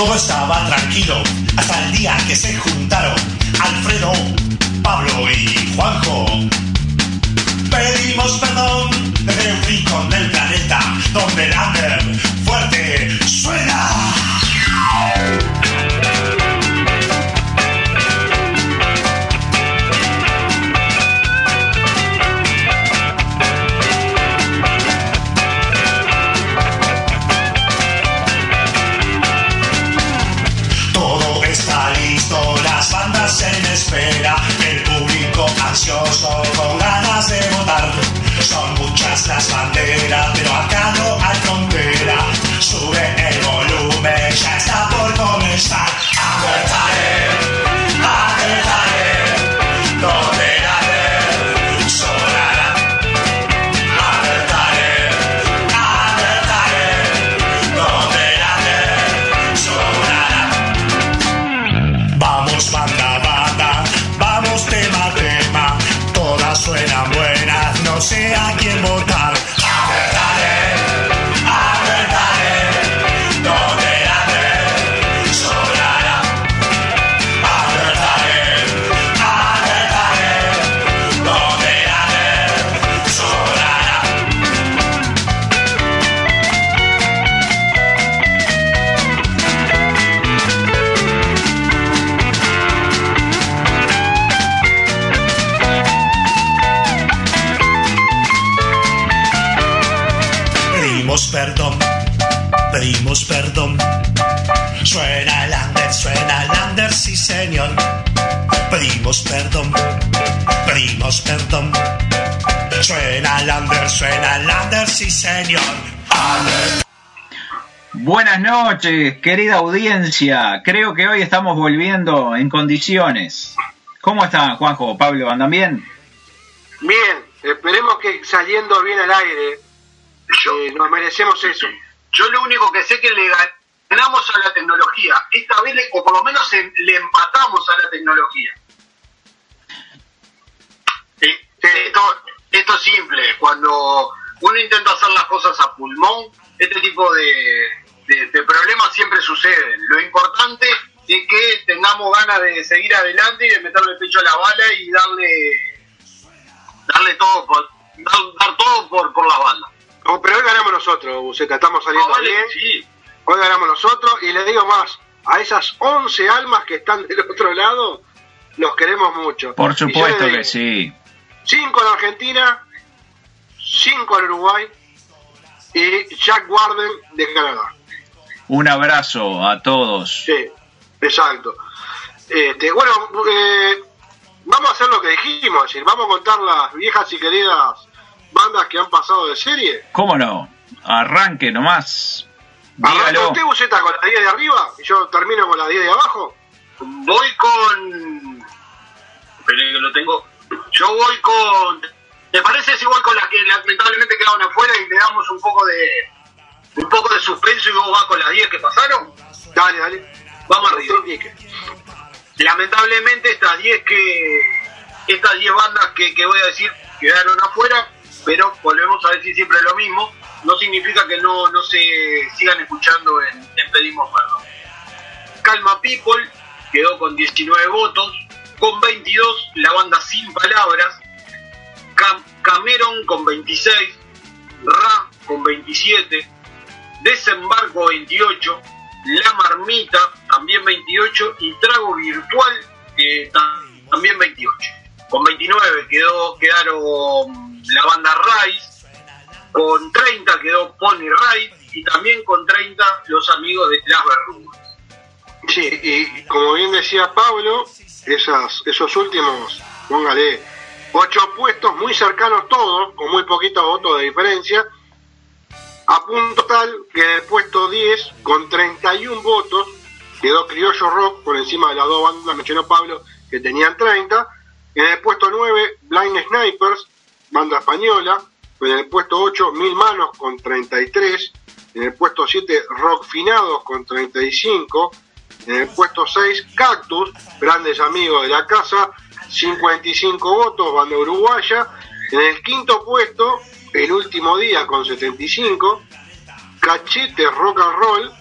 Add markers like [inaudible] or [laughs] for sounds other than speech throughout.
Todo estaba tranquilo hasta el día que se juntaron Alfredo, Pablo y Juanjo. Pedimos perdón desde un rincón del planeta donde el under fuerte suena. Las banderas, pero acá no hay frontera. Sube el volumen, ya está por comenzar. Señor. Pedimos perdón, pedimos perdón. Suena el under, suena el under, sí señor. Buenas noches, querida audiencia. Creo que hoy estamos volviendo en condiciones. ¿Cómo están, Juanjo? Pablo, ¿andan bien? Bien, esperemos que saliendo bien al aire, eh, nos merecemos eso. Yo lo único que sé es que le ganamos a la tecnología. Esta vez, le- o por lo menos en- le empatamos a la tecnología. Esto, esto es simple. Cuando uno intenta hacer las cosas a pulmón, este tipo de, de- de problemas siempre suceden. Lo importante es que tengamos ganas de seguir adelante y de meterle el pecho a la bala y darle darle todo por, dar, dar todo por, por la. Oh, pero hoy ganamos nosotros, Buceta, estamos saliendo No, vale, bien. sí. Hoy ganamos nosotros y le digo más, a esas 11 almas que están del otro lado, los queremos mucho. Por supuesto que sí. 5 en Argentina, 5 en Uruguay y Jack Warden de Canadá. Un abrazo a todos. Sí, exacto. Este, bueno, eh, vamos a hacer lo que dijimos, es decir, vamos a contar las viejas y queridas bandas que han pasado de serie. ¿Cómo no? Arranque nomás. Dígalo. usted, Buceta, con la 10 de arriba y yo termino con la 10 de abajo. Voy con. Pero que lo tengo. Yo voy con. ¿Te parece si voy con las que lamentablemente quedaron afuera y le damos un poco de. un poco de suspenso y vos vas con las 10 que pasaron? Dale, dale. Vamos arriba. Lamentablemente estas 10 que. estas 10 bandas que, que voy a decir quedaron afuera, pero volvemos a decir siempre lo mismo. No significa que no, no se sigan escuchando en, Pedimos Perdón. Calma People quedó con 19 votos, con 22 la banda Sin Palabras, Cam- Cameron con 26, Ra con 27, Desembarco 28, La Marmita también 28 y Trago Virtual eh, ta- también 28. Con 29 quedó, quedaron la banda Rise, con 30 quedó Pony Ride y también con 30 los amigos de Las Verrugas. Sí, y como bien decía Pablo, esos últimos, póngale, ocho puestos muy cercanos todos, con muy poquitos votos de diferencia, a punto tal que en el puesto 10, con 31 votos, quedó Criollo Rock por encima de las dos bandas, mencionó Pablo, que tenían 30. En el puesto 9, Blind Snipers, banda española. En el puesto 8, Mil Manos con 33. En el puesto 7, Rock Finados con 35. En el puesto 6, Cactus, grandes amigos de la casa, 55 votos, banda uruguaya. En el quinto puesto, el último día con 75, Cachete Rock and Roll,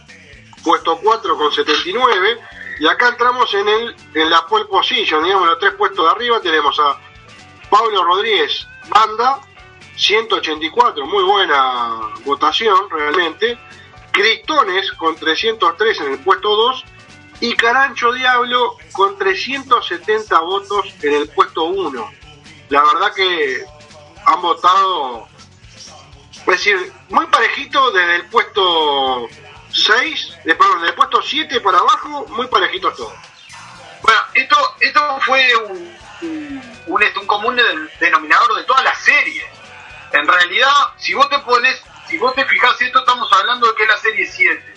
puesto 4 con 79. Y acá entramos en el en la pole position, digamos, los tres puestos de arriba tenemos a Pablo Rodríguez, banda, 184, muy buena votación realmente. Cristones con 303 en el puesto 2 y Carancho Diablo con 370 votos en el puesto 1. La verdad que han votado, es decir, muy parejito desde el puesto 6, de, perdón, desde el puesto 7 para abajo, muy parejito todo. Bueno, esto, esto fue un, un, un común denominador de todas las series. En realidad, si vos te pones, si vos te fijas, esto estamos hablando de que es la serie 7.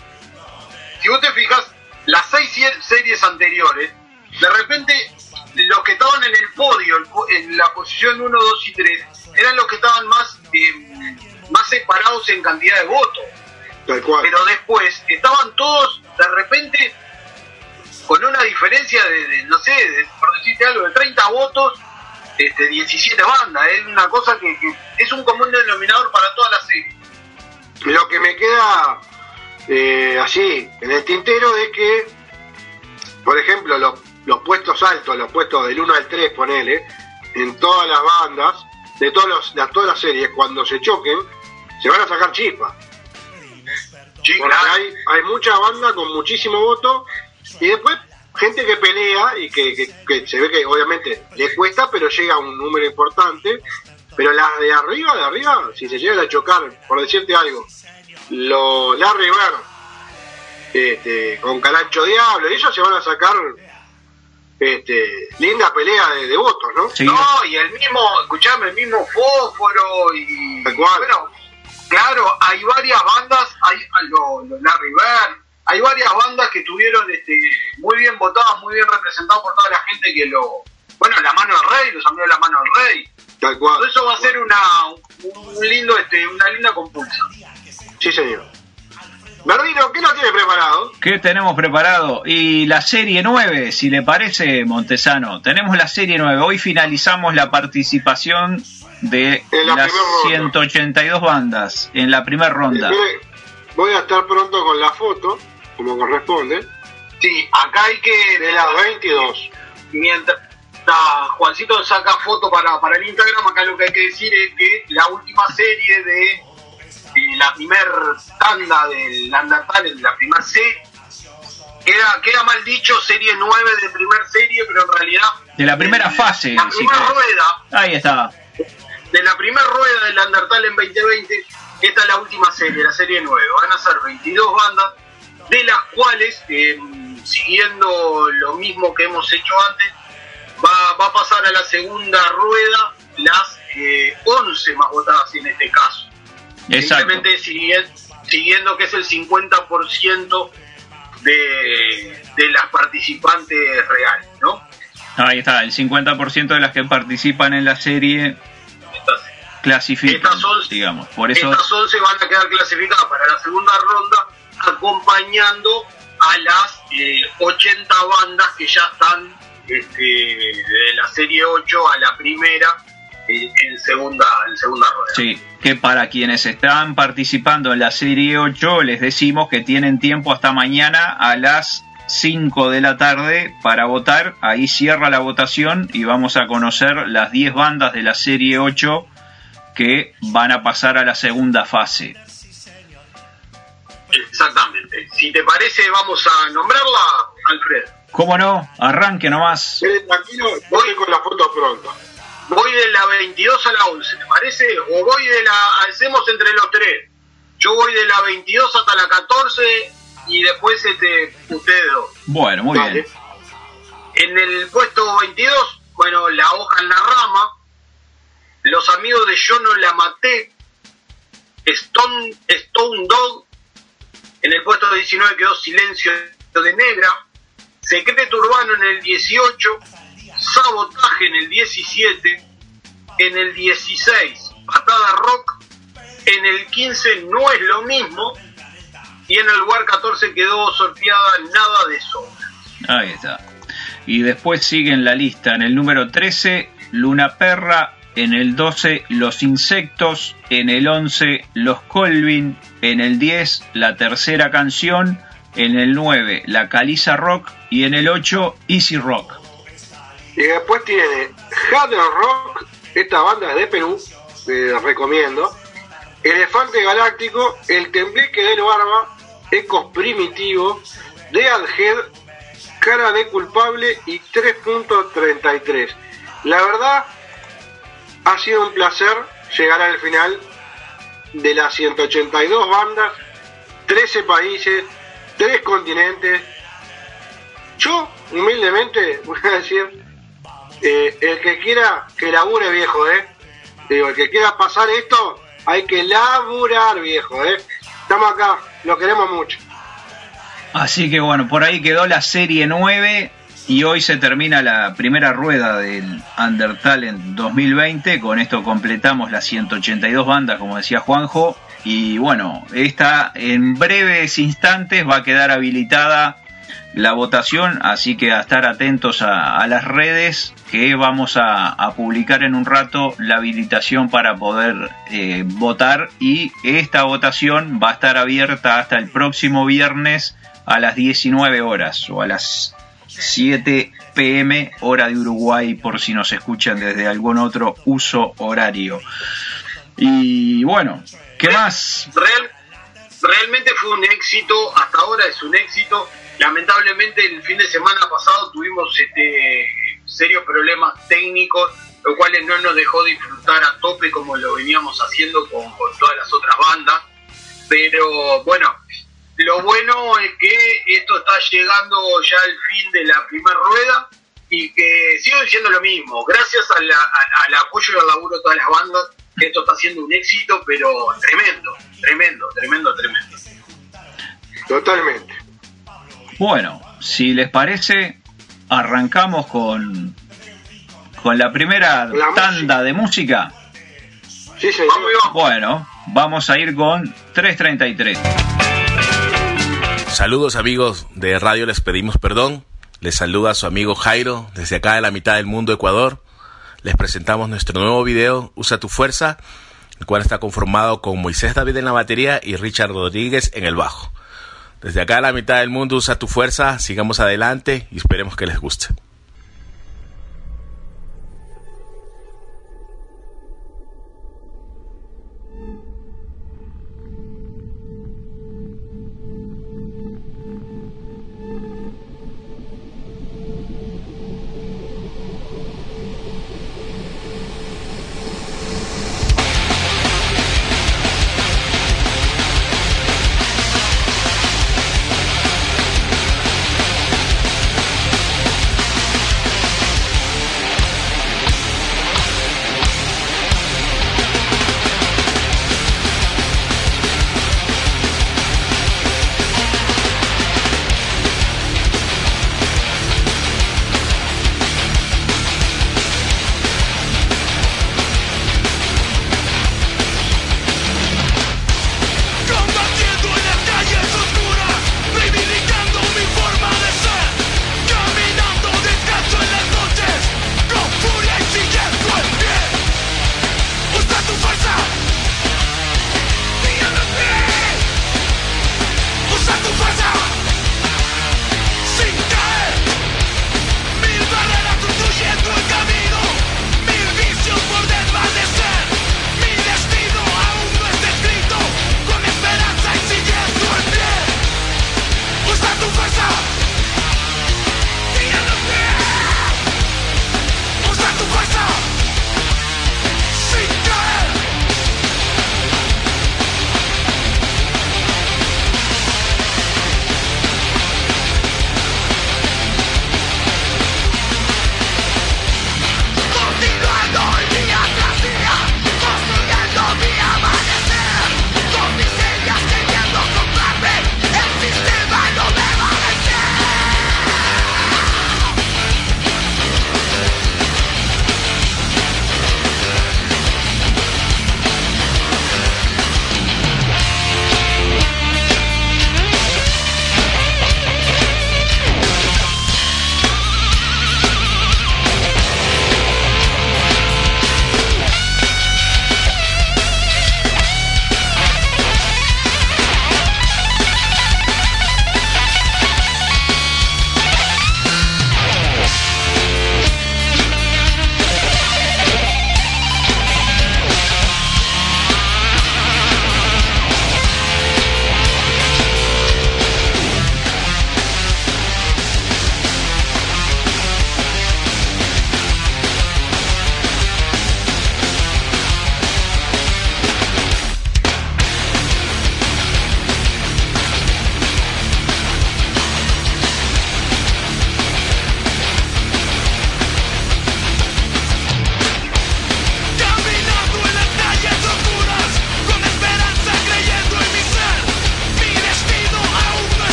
Si vos te fijas, las seis series anteriores, de repente los que estaban en el podio, en la posición 1, 2 y 3, eran los que estaban más, eh, más separados en cantidad de votos. Pero después estaban todos de repente con una diferencia de, no sé, de, por decirte algo, de 30 votos, este, 17 bandas. Es una cosa que, es un común denominador para toda la serie. Lo que me queda eh, así en el tintero es que, por ejemplo, los, los puestos altos, los puestos del 1 al 3, ponele, en todas las bandas, de, todos los, de todas las series, cuando se choquen, se van a sacar chispas. Porque hay, hay mucha banda con muchísimo voto y después gente que pelea y que, que, se ve que obviamente le cuesta, pero llega a un número importante. Pero las de arriba, de arriba, si se llegan a chocar, por decirte algo, lo Larry Bird este, con Calancho Diablo, ellos se van a sacar este, linda pelea de, votos, ¿no? No, y el mismo, escuchame, el mismo Fósforo y... Bueno, claro, hay varias bandas, hay lo, Larry Bird, hay varias bandas que tuvieron este, muy bien votadas, muy bien representadas por toda la gente que lo... Bueno, La Mano del Rey, los amigos de La Mano del Rey. Tal cual. eso va a ser una, un lindo, este, una linda compulsa. Sí, señor. Bernino, ¿qué nos tiene preparado? ¿Qué tenemos preparado? Y la serie 9, si le parece, Montesano. Tenemos la serie 9. Hoy finalizamos la participación de las 182 bandas en la primera ronda. voy a estar pronto con la foto, como corresponde. Sí, acá hay que... De las 22. Mientras Juancito saca foto para, para el Instagram, acá lo que hay que decir es que la última serie de la primer tanda del Landatal, en la primera C, queda, queda mal dicho serie 9 de primer serie, pero en realidad... De la primera fase. La primera rueda. Ahí está. De la primera rueda del Landatal en 2020, esta es la última serie, la serie 9. Van a ser 22 bandas, de las cuales, eh, siguiendo lo mismo que hemos hecho antes, va, va a pasar a la segunda rueda las eh, 11 más votadas en este caso. Simplemente siguiendo, que es el 50% de, de las participantes reales, ¿no? Ahí está, el 50% de las que participan en la serie clasifican, estas 11, digamos. Por eso... Estas 11 van a quedar clasificadas para la segunda ronda, acompañando a las 80 eh, bandas que ya están este, de la serie 8 a la primera en segunda, en segunda rueda. Sí, que para quienes están participando en la Serie 8 les decimos que tienen tiempo hasta mañana a las 5 de la tarde para votar. Ahí cierra la votación y vamos a conocer las 10 bandas de la Serie 8 que van a pasar a la segunda fase. Exactamente. Si te parece, vamos a nombrarla, Alfred. ¿Cómo no? Arranque nomás. tranquilo, voy con la foto pronto voy de la 22 a la 11, ¿te parece? O voy de la, hacemos entre los tres. Yo voy de la 22 hasta la 14 y después este, ustedes dos. Bueno, muy bien. En el puesto 22, bueno, la hoja en la rama, los amigos de Yo no la maté, Stone, Stone Dog, en el puesto 19 quedó Silencio de Negra, Secreto Urbano en el 18, Sabotaje en el 17, en el 16 Patada Rock, en el 15 no es lo mismo. Y en el lugar 14 quedó sorteada Nada de Sobra. Ahí está. Y después sigue en la lista. En el número 13 Luna Perra, en el 12 Los Insectos, en el 11 Los Colvin, en el 10 la tercera canción En el 9, la Caliza Rock. Y en el 8, Easy Rock. Y después tiene Hard Rock, esta banda de Perú, les recomiendo. Elefante Galáctico, El Tembleque del Barba, Ecos Primitivo, de Alged, Cara de Culpable y 3.33. La verdad, ha sido un placer llegar al final de las 182 bandas, 13 países, 3 continentes. Yo, humildemente, [laughs] voy a decir, eh, el que quiera que labure viejo, ¿eh? Digo, el que quiera pasar esto, hay que laburar viejo, ¿eh? Estamos acá, lo queremos mucho. Así que bueno, por ahí quedó la serie 9 y hoy se termina la primera rueda del Undertalent 2020. Con esto completamos las 182 bandas, como decía Juanjo. Y bueno, esta en breves instantes va a quedar habilitada la votación, así que a estar atentos a, las redes que vamos a, publicar en un rato la habilitación para poder eh, votar y esta votación va a estar abierta hasta el próximo viernes a las 19 horas o a las 7 pm hora de Uruguay por si nos escuchan desde algún otro uso horario. Y bueno, ¿qué más? realmente fue un éxito, hasta ahora es un éxito. Lamentablemente el fin de semana pasado tuvimos este serios problemas técnicos, lo cual no nos dejó disfrutar a tope como lo veníamos haciendo con, con todas las otras bandas. Pero bueno, lo bueno es que esto está llegando ya al fin de la primera rueda y que sigo diciendo lo mismo. Gracias al apoyo y al laburo de todas las bandas, que esto está siendo un éxito, pero tremendo, tremendo, tremendo, tremendo. Totalmente. Bueno, si les parece, arrancamos con, con la primera tanda de música. Sí, Bueno, vamos a ir con 333. Saludos amigos de Radio Les Pedimos Perdón. Les saluda su amigo Jairo desde acá de la mitad del mundo, Ecuador. Les presentamos nuestro nuevo video, Usa tu Fuerza, el cual está conformado con Moisés David en la batería y Richard Rodríguez en el bajo. Desde acá de la mitad del mundo, Usa tu Fuerza, sigamos adelante y esperemos que les guste.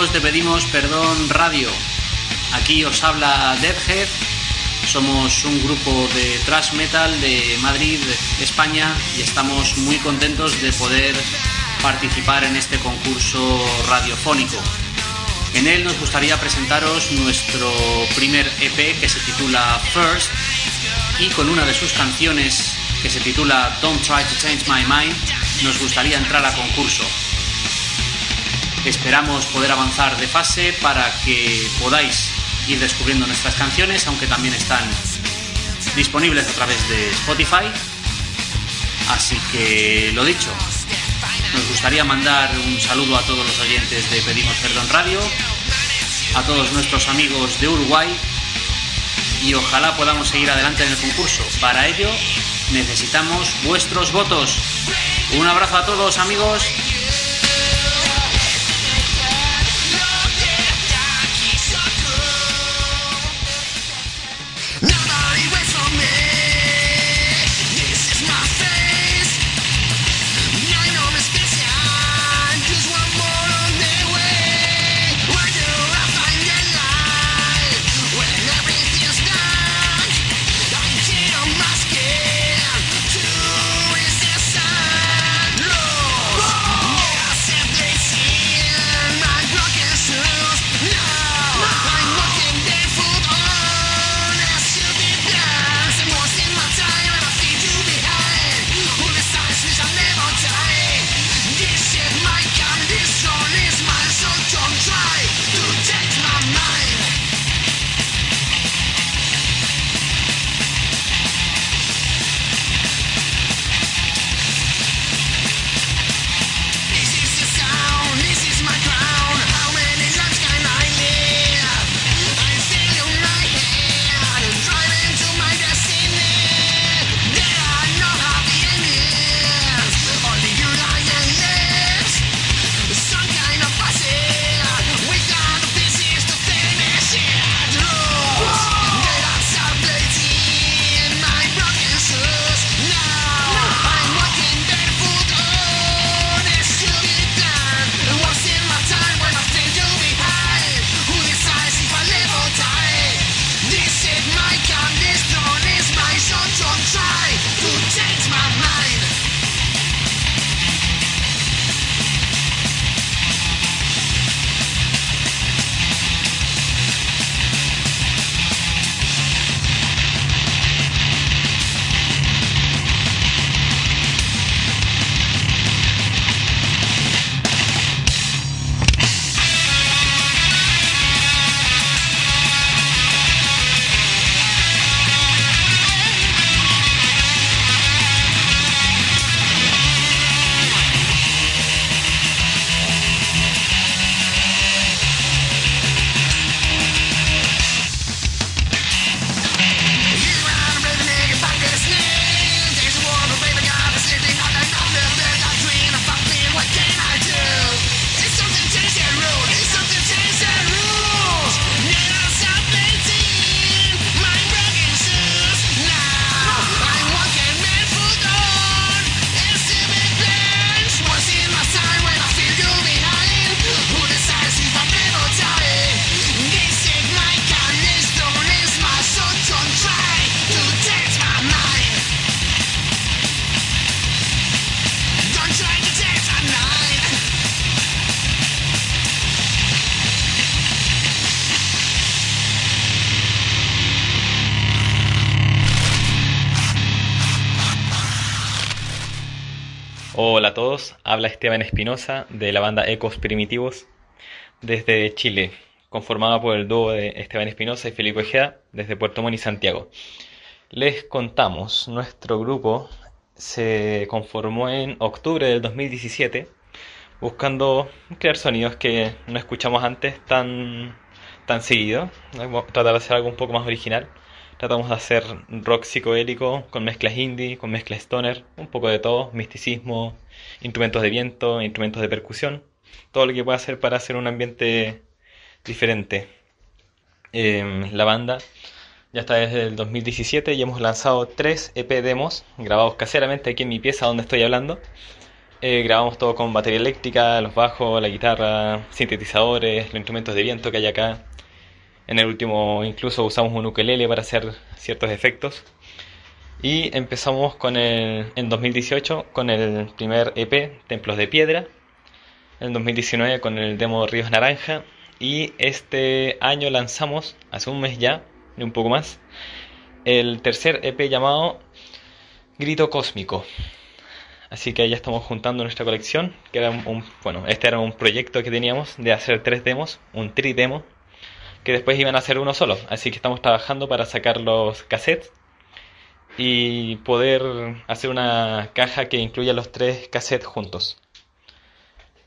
Amigos de Pedimos Perdón Radio. Aquí os habla Deadhead. Somos un grupo de thrash metal de Madrid, España, y estamos muy contentos de poder participar en este concurso radiofónico. En él nos gustaría presentaros nuestro primer EP que se titula First y con una de sus canciones que se titula Don't Try to Change My Mind nos gustaría entrar a concurso. Esperamos poder avanzar de fase para que podáis ir descubriendo nuestras canciones, aunque también están disponibles a través de Spotify. Así que lo dicho, nos gustaría mandar un saludo a todos los oyentes de Pedimos Perdón Radio, a todos nuestros amigos de Uruguay y ojalá podamos seguir adelante en el concurso. Para ello necesitamos vuestros votos. Un abrazo a todos amigos. Habla Esteban Espinosa de la banda Ecos Primitivos desde Chile, conformada por el dúo de Esteban Espinosa y Felipe Ojeda desde Puerto Montt y Santiago. Les contamos, nuestro grupo se conformó en octubre del 2017 buscando crear sonidos que no escuchamos antes tan, tan seguido, tratar de hacer algo un poco más original. Tratamos de hacer rock psicodélico con mezclas indie, con mezclas stoner, un poco de todo, misticismo, instrumentos de viento, instrumentos de percusión, todo lo que pueda hacer para hacer un ambiente diferente. Em, la banda ya está desde el 2017 y hemos lanzado tres EP demos grabados caseramente aquí en mi pieza donde estoy hablando. Eh, grabamos todo con batería eléctrica, los bajos, la guitarra, sintetizadores, los instrumentos de viento que hay acá. En el último incluso usamos un ukelele para hacer ciertos efectos. Y empezamos con el, en 2018 con el primer EP, Templos de Piedra. En 2019 con el demo Ríos Naranja. Y este año lanzamos, hace un mes ya, y un poco más, el tercer EP llamado Grito Cósmico. Así que ya estamos juntando nuestra colección, que era un, bueno, este era un proyecto que teníamos de hacer tres demos, un tri demo, que después iban a ser uno solo. Así que estamos trabajando para sacar los cassettes y poder hacer una caja que incluya los tres cassettes juntos.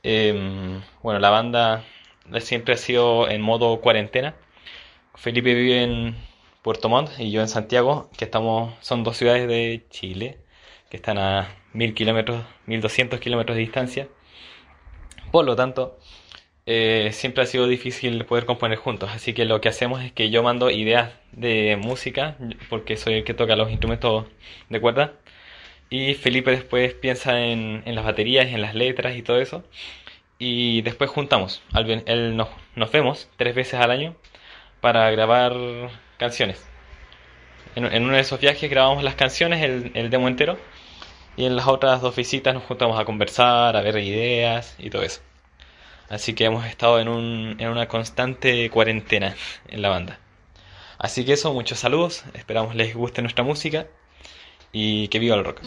Em, bueno, la banda siempre ha sido en modo cuarentena. Felipe vive en Puerto Montt y yo en Santiago, que estamos, son dos ciudades de Chile, que están a mil kilómetros, 1200 kilómetros de distancia. Por lo tanto, eh, siempre ha sido difícil poder componer juntos. Así que lo que hacemos es que yo mando ideas de música, porque soy el que toca los instrumentos de cuerda. Y Felipe después piensa en, las baterías, en las letras y todo eso. Y después juntamos. Al él nos, nos vemos tres veces al año para grabar canciones. En, en uno de esos viajes grabamos las canciones, el, el demo entero. Y en las otras dos visitas nos juntamos a conversar, a ver ideas y todo eso. Así que hemos estado en, un, en una constante cuarentena en la banda. Así que eso, muchos saludos, esperamos les guste nuestra música y que viva el rock.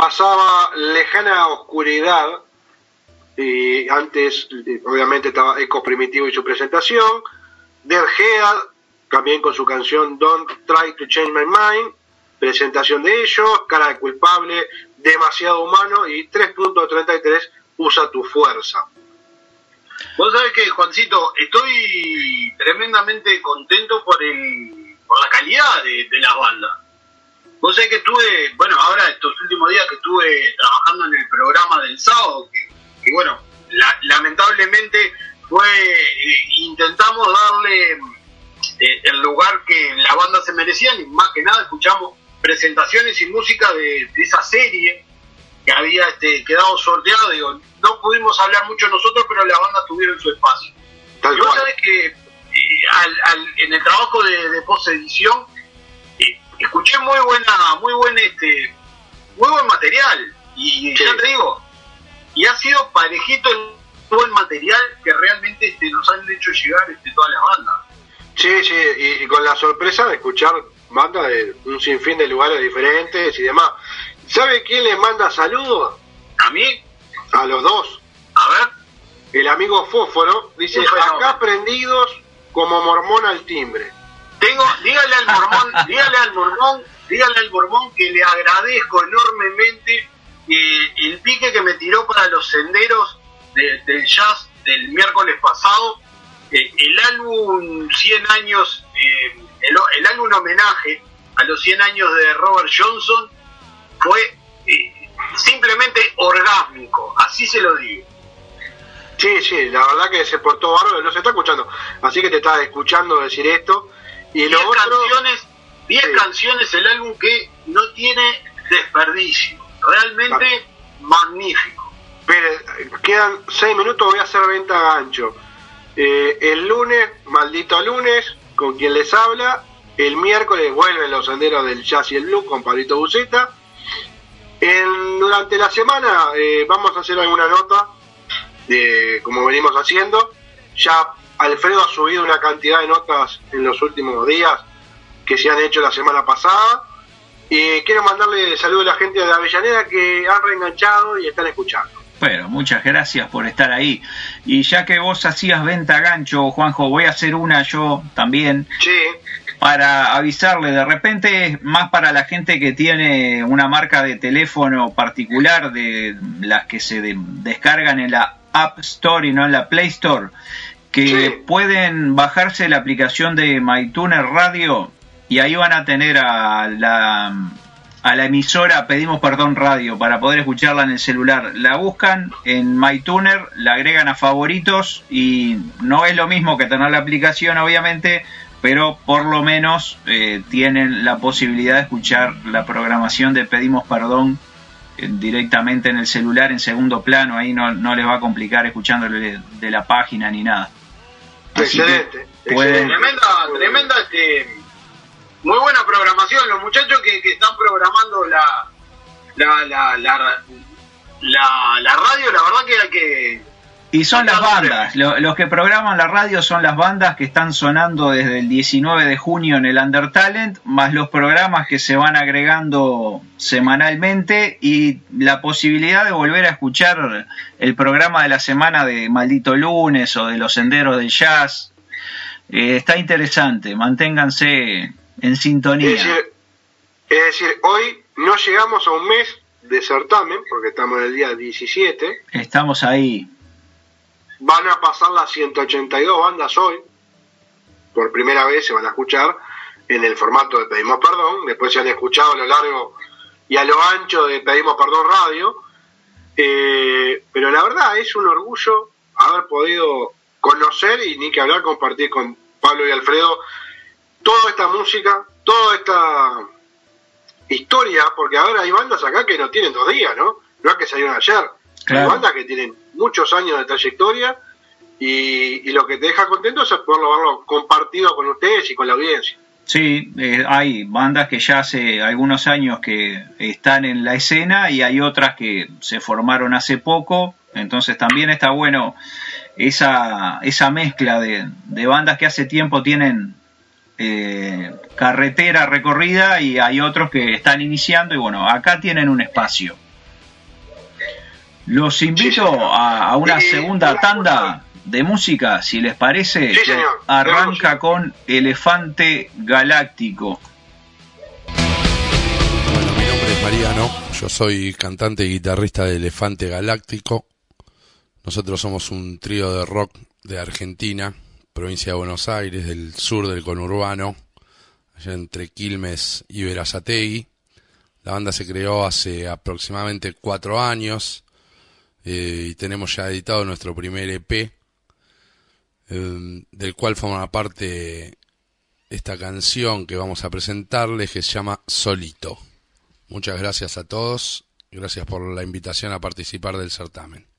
Pasaba lejana oscuridad. Y antes, obviamente, estaba Eco Primitivo y su presentación. Dead Head, también con su canción Don't Try to Change My Mind. Presentación de ellos. Cara de culpable, demasiado humano. Y 3.33, usa tu fuerza. Vos sabés que, Juancito, estoy tremendamente contento por el por la calidad de las bandas. Vos sabés que estuve, bueno, ahora estos últimos días que estuve trabajando en el programa del sábado, que, que bueno, la- lamentablemente fue, eh, intentamos darle eh, el lugar que la banda se merecía y más que nada escuchamos presentaciones y música de, de esa serie que había este, quedado sorteado. Digo, no pudimos hablar mucho nosotros, pero la banda tuvieron su espacio. Tal Y vos sabés que eh, al- al- en el trabajo de, de post-edición eh, escuché muy buena, muy buen este, muy buen material. Y Sí. ya te digo, y ha sido parejito el buen material que realmente este, nos han hecho llegar este, todas las bandas. Sí, sí, y, y con la sorpresa de escuchar bandas de un sinfín de lugares diferentes y demás. ¿Sabe quién le manda saludos? A mí, A los dos. a ver, El amigo Fósforo dice, acá prendidos como mormón al timbre. Tengo, dígale al mormón, [laughs] dígale al mormón, dígale al mormón que le agradezco enormemente eh, el pique que me tiró para los senderos de- del jazz del miércoles pasado. Eh, el álbum 100 años, eh, el, el álbum homenaje a los 100 años de Robert Johnson fue simplemente orgásmico, así se lo digo. Sí, sí, la verdad que se portó bárbaro, no se está escuchando. Así que te estaba escuchando decir esto. Y 10 lo otro, canciones, 10 Sí. canciones el álbum que no tiene desperdicio. Realmente magnífico. espere, quedan seis minutos, voy a hacer venta a gancho. Eh, el lunes, maldito lunes, con quien les habla. El miércoles vuelven los senderos del jazz y el blues con Pablito Buceta. En- durante la semana eh, vamos a hacer alguna nota de como venimos haciendo. Ya Alfredo ha subido una cantidad de notas en los últimos días que se han hecho la semana pasada. Y quiero mandarle saludos a la gente de Avellaneda que han reenganchado y están escuchando. Bueno, muchas gracias por estar ahí. Y ya que vos hacías venta gancho, Juanjo, voy a hacer una yo también Sí, para avisarle. De repente, más para la gente que tiene una marca de teléfono particular de las que se de- descargan en la App Store y no en la Play Store, que Sí. pueden bajarse la aplicación de MyTuner Radio y ahí van a tener a la a la emisora Pedimos Perdón Radio para poder escucharla en el celular. La buscan en MyTuner, la agregan a favoritos y no es lo mismo que tener la aplicación obviamente, pero por lo menos eh, tienen la posibilidad de escuchar la programación de Pedimos Perdón eh, directamente en el celular en segundo plano, ahí no, no les va a complicar escuchándole de la página ni nada. Excelente. pueden- excelente. Tremenda, tremenda, este, muy buena programación. Los muchachos que, que están programando la, la, la, la, la, la radio, la verdad que que... Y son las bandas, lo- los que programan la radio son las bandas que están sonando desde el 19 de junio en el Undertalent, más los programas que se van agregando semanalmente y la posibilidad de volver a escuchar el programa de la semana de Maldito Lunes o de Los Senderos del Jazz. Eh, está interesante, manténganse en Es sintonía. decir, es decir, hoy no llegamos a un mes de certamen, porque estamos en el día 17. Estamos ahí. Van a pasar las 182 bandas hoy. Por primera vez se van a escuchar en el formato de Pedimos Perdón. Después se han escuchado a lo largo y a lo ancho de Pedimos Perdón Radio. Eh, pero la verdad es un orgullo haber podido conocer y ni que hablar, compartir con Pablo y Alfredo toda esta música, toda esta historia, porque ahora hay bandas acá que no tienen dos días, ¿no? No es que salieron ayer. Claro. Hay bandas que tienen muchos años de trayectoria y, lo que te deja contento es poderlo haberlo compartido con ustedes y con la audiencia. Sí, eh, hay bandas que ya hace algunos años que están en la escena y hay otras que se formaron hace poco, entonces también está bueno esa, esa mezcla de, de bandas que hace tiempo tienen eh, carretera recorrida y hay otros que están iniciando y bueno, acá tienen un espacio. Los invito a, a una segunda una tanda de música, si les parece, Sí, que señor. arranca con Elefante Galáctico. Bueno, mi nombre es Mariano, yo soy cantante y guitarrista de Elefante Galáctico. Nosotros somos un trío de rock de Argentina, provincia de Buenos Aires, del sur del conurbano, allá entre Quilmes y Verazategui. La banda se creó hace aproximadamente cuatro años eh, y tenemos ya editado nuestro primer EP, eh, del cual forma parte esta canción que vamos a presentarles que se llama Solito. Muchas gracias a todos, gracias por la invitación a participar del certamen.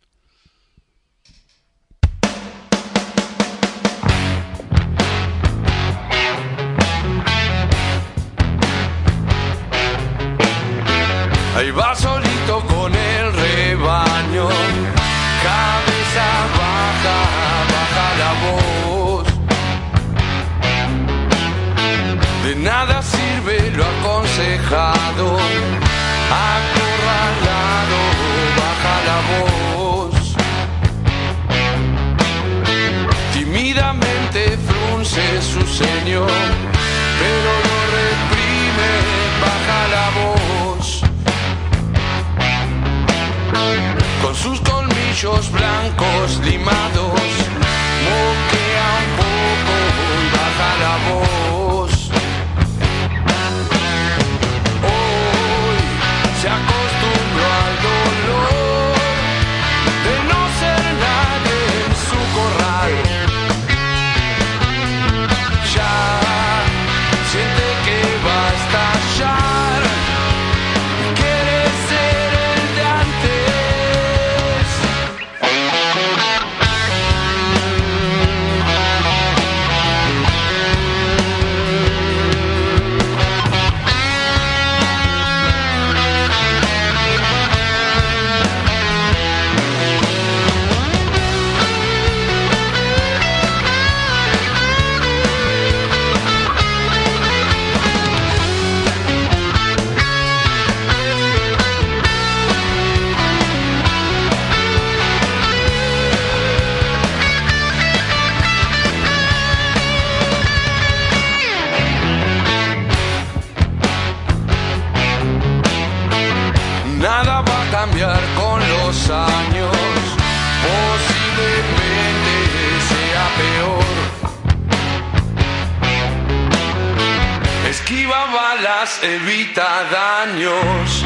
Ahí va solito con el rebaño, cabeza baja, baja la voz. De nada sirve lo aconsejado, acorralado, baja la voz. Tímidamente frunce su ceño, pero sus colmillos blancos limados, moquea un poco y baja la voz. Evita daños,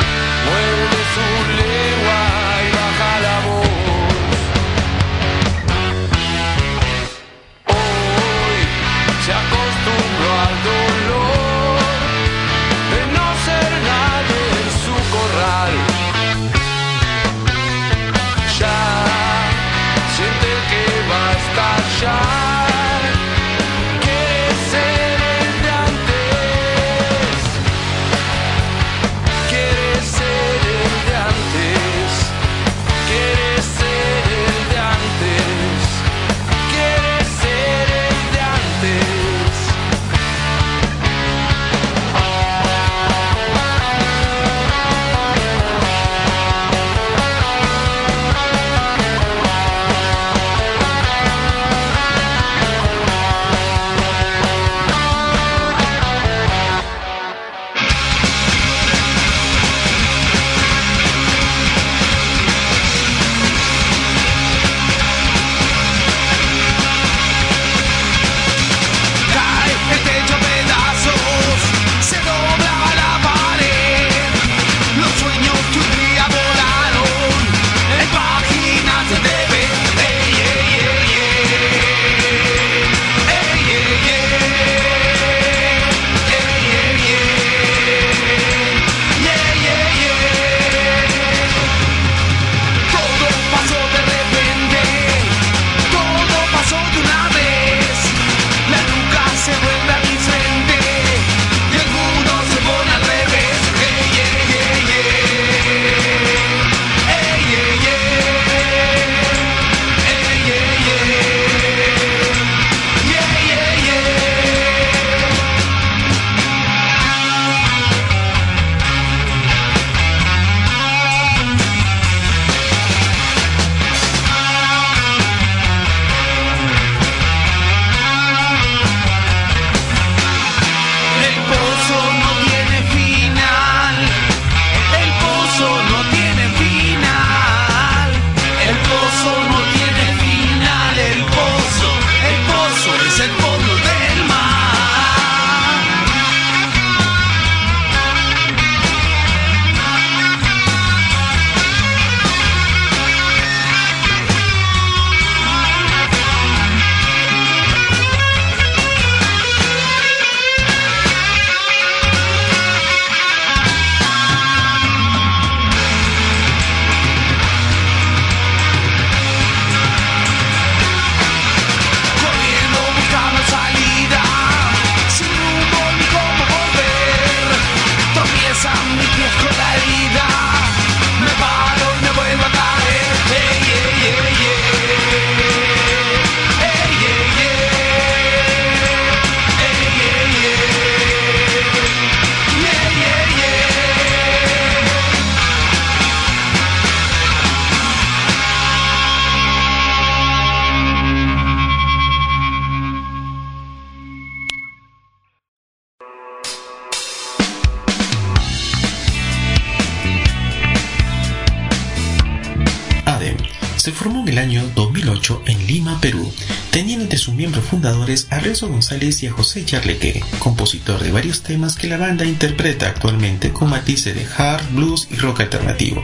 en el año 2008 en Lima, Perú, teniendo entre sus miembros fundadores a Renzo González y a José Charleque, compositor de varios temas que la banda interpreta actualmente con matices de hard, blues y rock alternativo.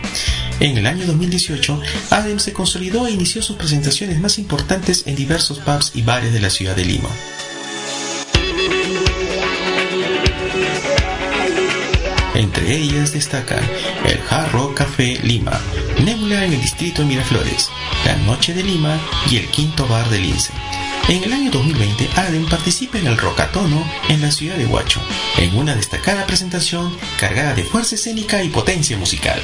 En el año 2018, ADEM se consolidó e inició sus presentaciones más importantes en diversos pubs y bares de la ciudad de Lima. Entre ellas destacan el Hard Rock Café Lima, Nebula en el distrito de Miraflores, La Noche de Lima y el Quinto Bar del Lince. En el año 2020, Aden participa en el Rocatono en la ciudad de Huacho, en una destacada presentación cargada de fuerza escénica y potencia musical.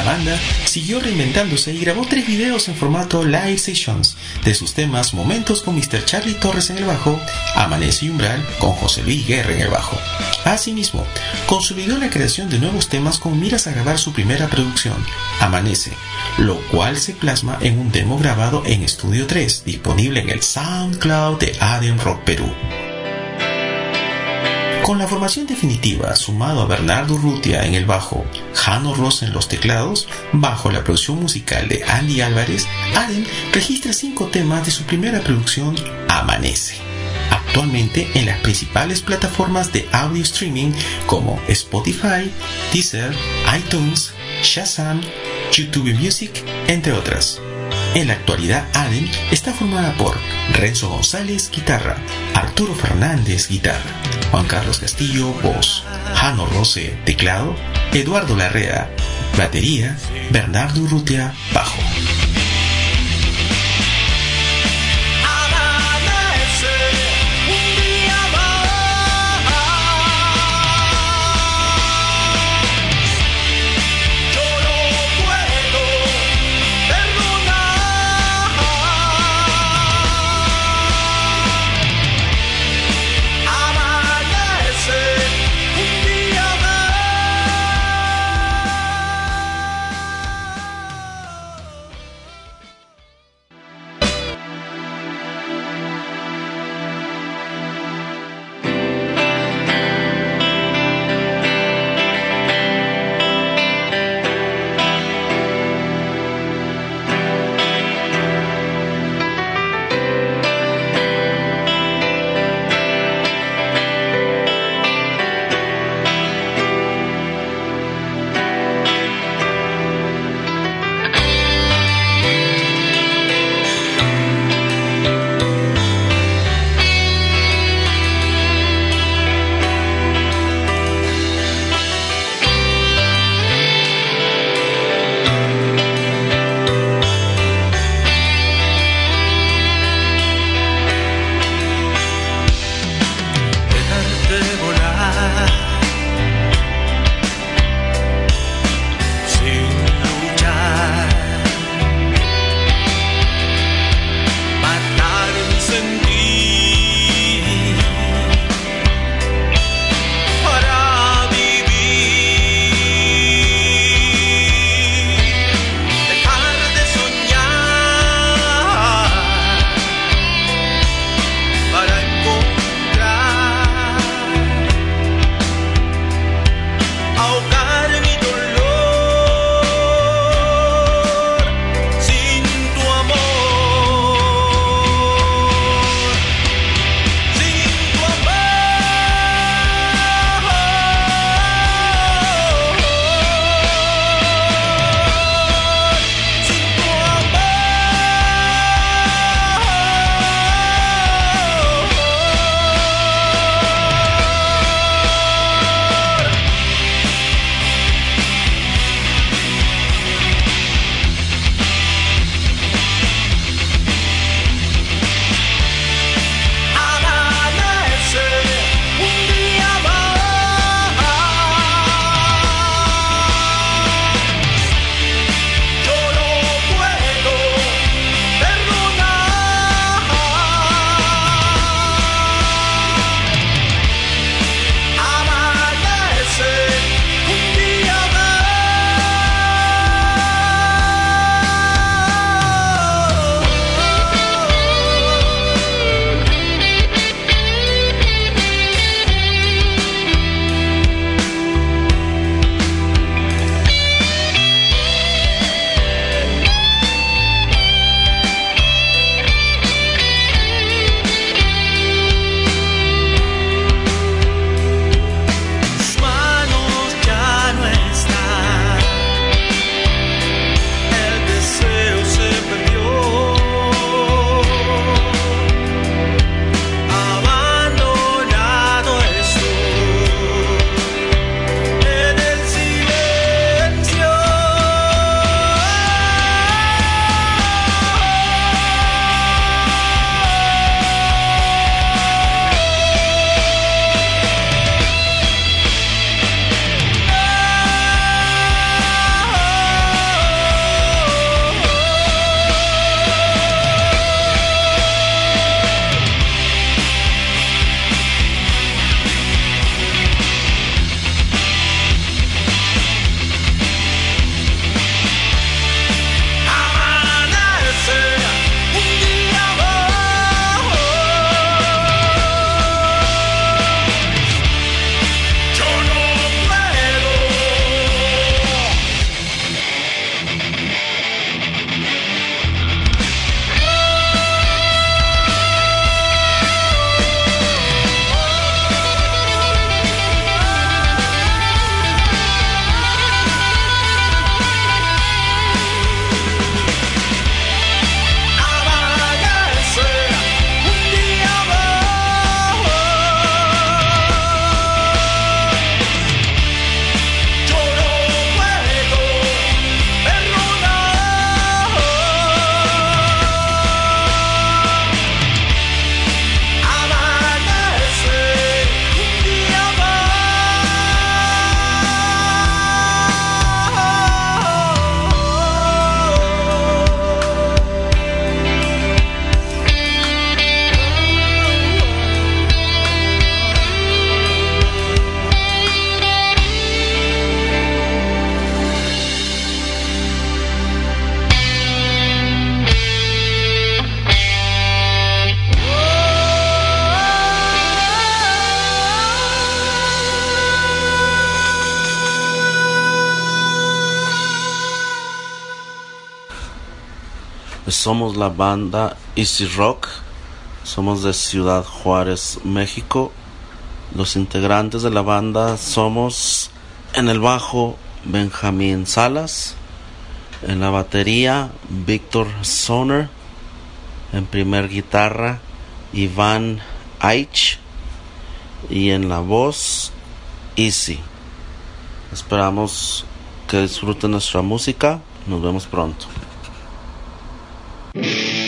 La banda siguió reinventándose y grabó tres videos en formato live sessions de sus temas Momentos con Mr. Charlie Torres en el bajo, Amanece y Umbral con José Luis Guerra en el bajo. Asimismo, consolidó la creación de nuevos temas con miras a grabar su primera producción, Amanece, lo cual se plasma en un demo grabado en Estudio 3, disponible en el SoundCloud de Adem Rock Perú. Con la formación definitiva, sumado a Bernardo Rutia en el bajo, Jano Ross en los teclados, bajo la producción musical de Andy Álvarez, Allen registra cinco temas de su primera producción, Amanece. Actualmente en las principales plataformas de audio streaming como Spotify, Deezer, iTunes, Shazam, YouTube Music, entre otras. En la actualidad, Allen está formada por Renzo González, guitarra, Arturo Fernández, guitarra, Juan Carlos Castillo, voz, Jano Rose, teclado, Eduardo Larrea, batería, Bernardo Urrutia, bajo. Pues somos la banda Easy Rock, somos de Ciudad Juárez, México. Los integrantes de la banda somos en el bajo Benjamín Salas, en la batería Víctor Soner, en primer guitarra Iván Aich y en la voz Easy. Esperamos que disfruten nuestra música. Nos vemos pronto. Yeah. [laughs]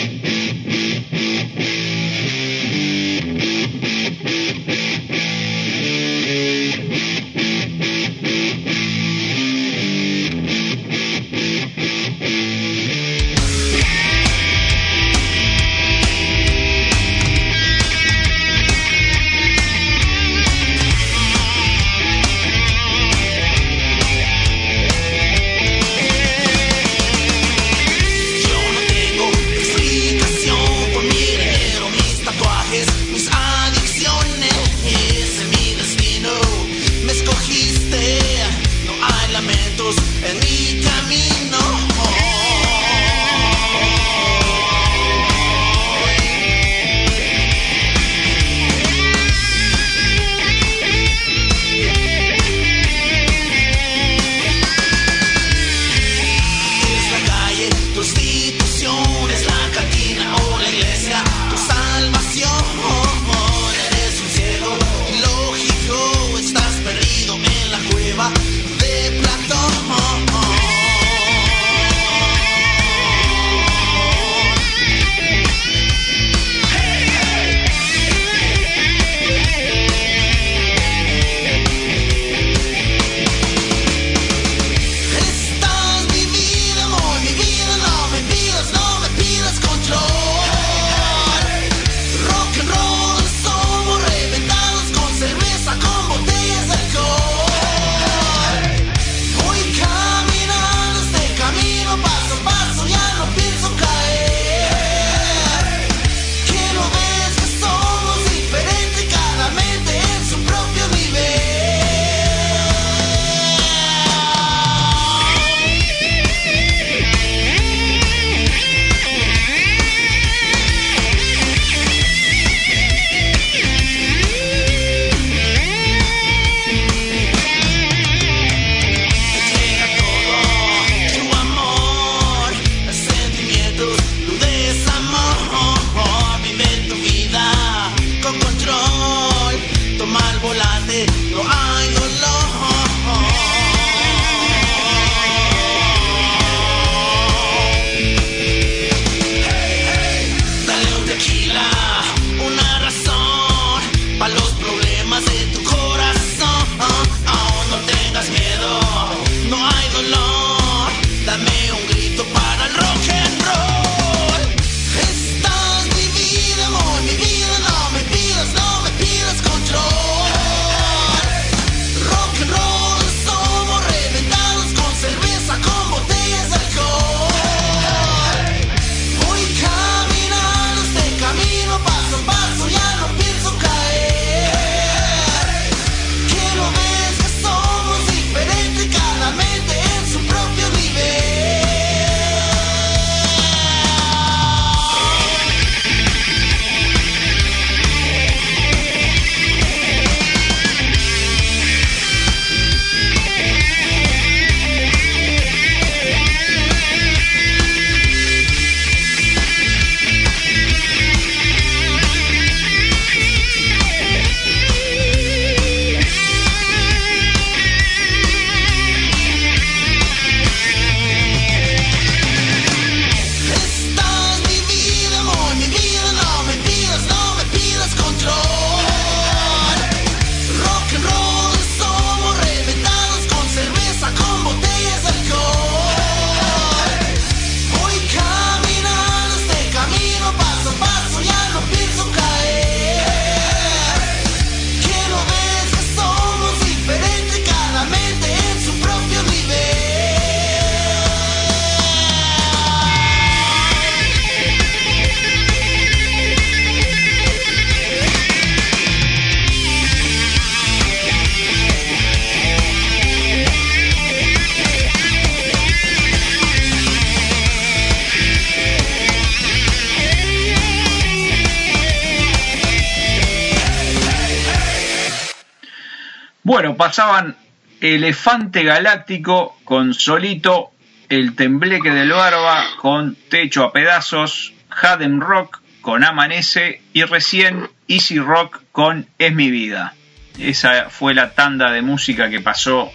Pasaban Elefante Galáctico con Solito, El Tembleque del Barba con Techo a Pedazos, Haden Rock con Amanece y recién Easy Rock con Es mi vida. Esa fue la tanda de música que pasó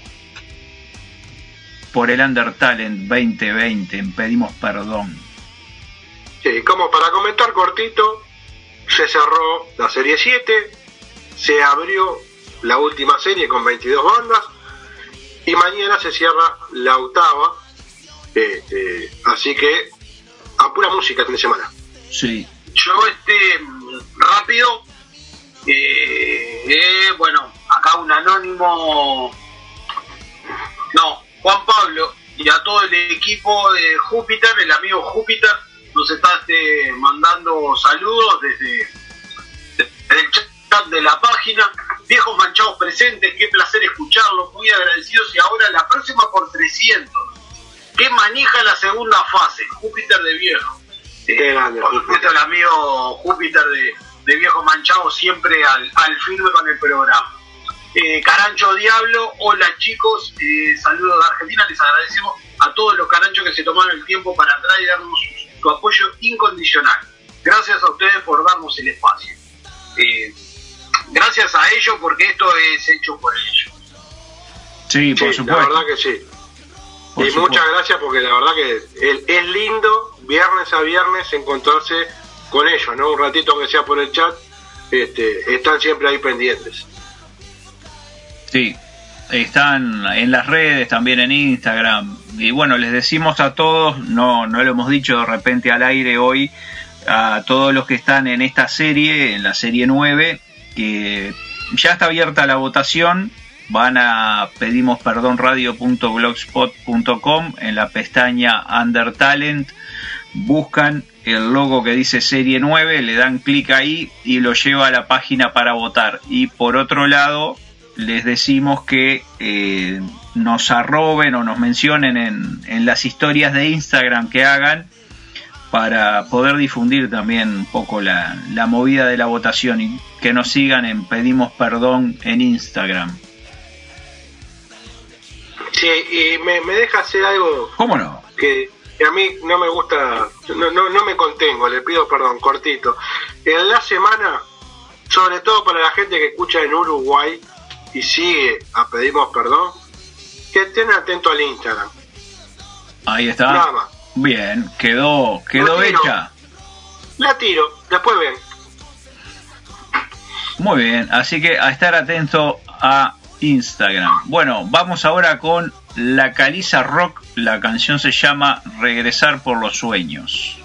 por el Undertalent 2020 en Pedimos Perdón. Sí, como para comentar cortito, se cerró la serie 7, se abrió la última serie con 22 bandas y mañana se cierra la octava. Este, así que a pura música el fin de semana. Sí. Yo, este, rápido, eh, eh, bueno, acá un anónimo, no, Juan Pablo, y a todo el equipo de Júpiter, el amigo Júpiter, nos está este, mandando saludos desde, desde el chat de la página. Viejos manchados presentes, qué placer escucharlos, muy agradecidos. Y ahora la próxima por 300. ¿Qué maneja la segunda fase? Júpiter de viejo. Qué grande, por supuesto, el amigo Júpiter de, de viejo manchado siempre al, al firme con el programa. Eh, Carancho Diablo, hola chicos, eh, saludos de Argentina, les agradecemos a todos los caranchos que se tomaron el tiempo para entrar y darnos su apoyo incondicional. Gracias a ustedes por darnos el espacio. Eh, gracias a ellos porque esto es hecho por ellos. Sí, por Sí, la supuesto. verdad que sí. Por y supuesto. muchas gracias porque la verdad que es, es lindo viernes a viernes encontrarse con ellos, ¿no? Un ratito aunque sea por el chat, este, están siempre ahí pendientes. Sí, están en las redes, también en Instagram. Y bueno, les decimos a todos, no, no lo hemos dicho de repente al aire hoy, a todos los que están en esta serie, en la serie 9, que ya está abierta la votación. Van a pedimos perdón radio.blogspot.com en la pestaña Under Talent, buscan el logo que dice serie 9, le dan clic ahí y lo lleva a la página para votar. Y por otro lado, les decimos que eh, nos arroben o nos mencionen en, en las historias de Instagram que hagan para poder difundir también un poco la, la movida de la votación y que nos sigan en Pedimos Perdón en Instagram. Sí, y me, me deja hacer algo ¿Cómo no? que, que a mí no me gusta, no, no, no me contengo, le pido perdón, cortito. En la semana, sobre todo para la gente que escucha en Uruguay y sigue a Pedimos Perdón, que estén atentos al Instagram. Ahí está. Nada más. Bien, quedó, quedó Retiro. hecha. La tiro, después ven. Muy bien, así que a estar atento a Instagram. Bueno, vamos ahora con La Caliza Rock. La canción se llama Regresar por los Sueños.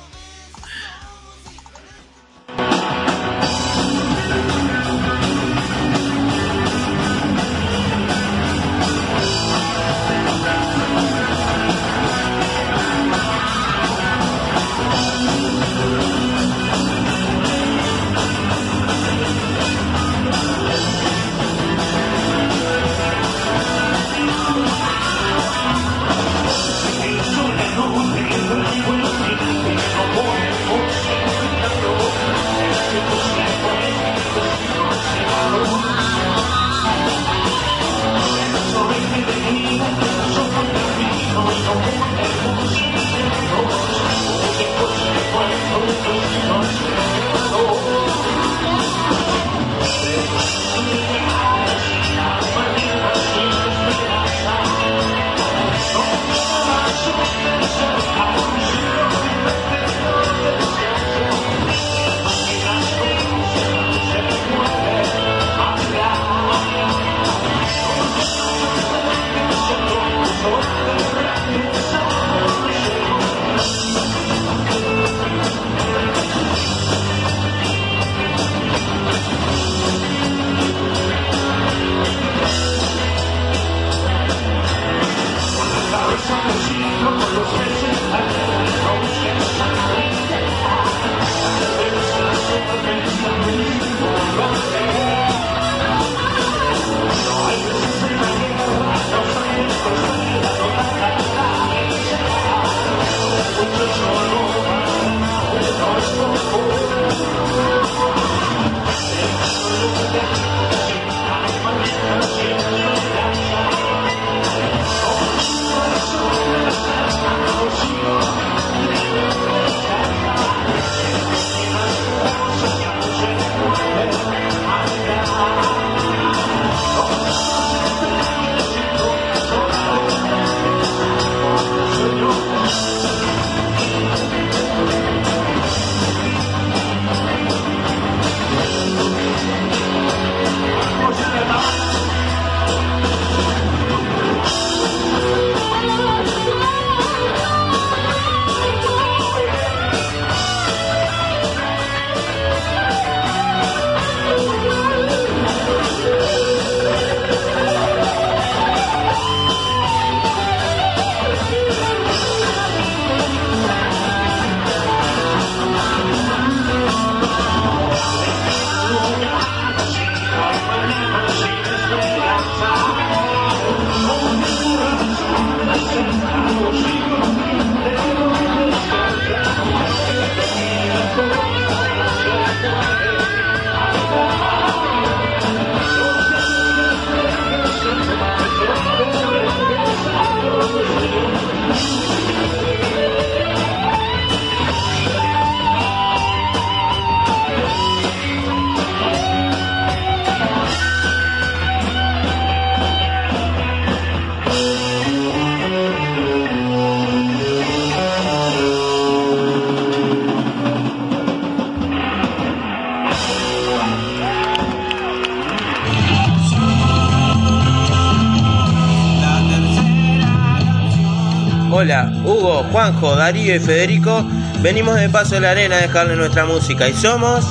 Juanjo, Darío y Federico, venimos de Paso de la Arena a dejarle nuestra música y somos...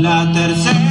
La tercera.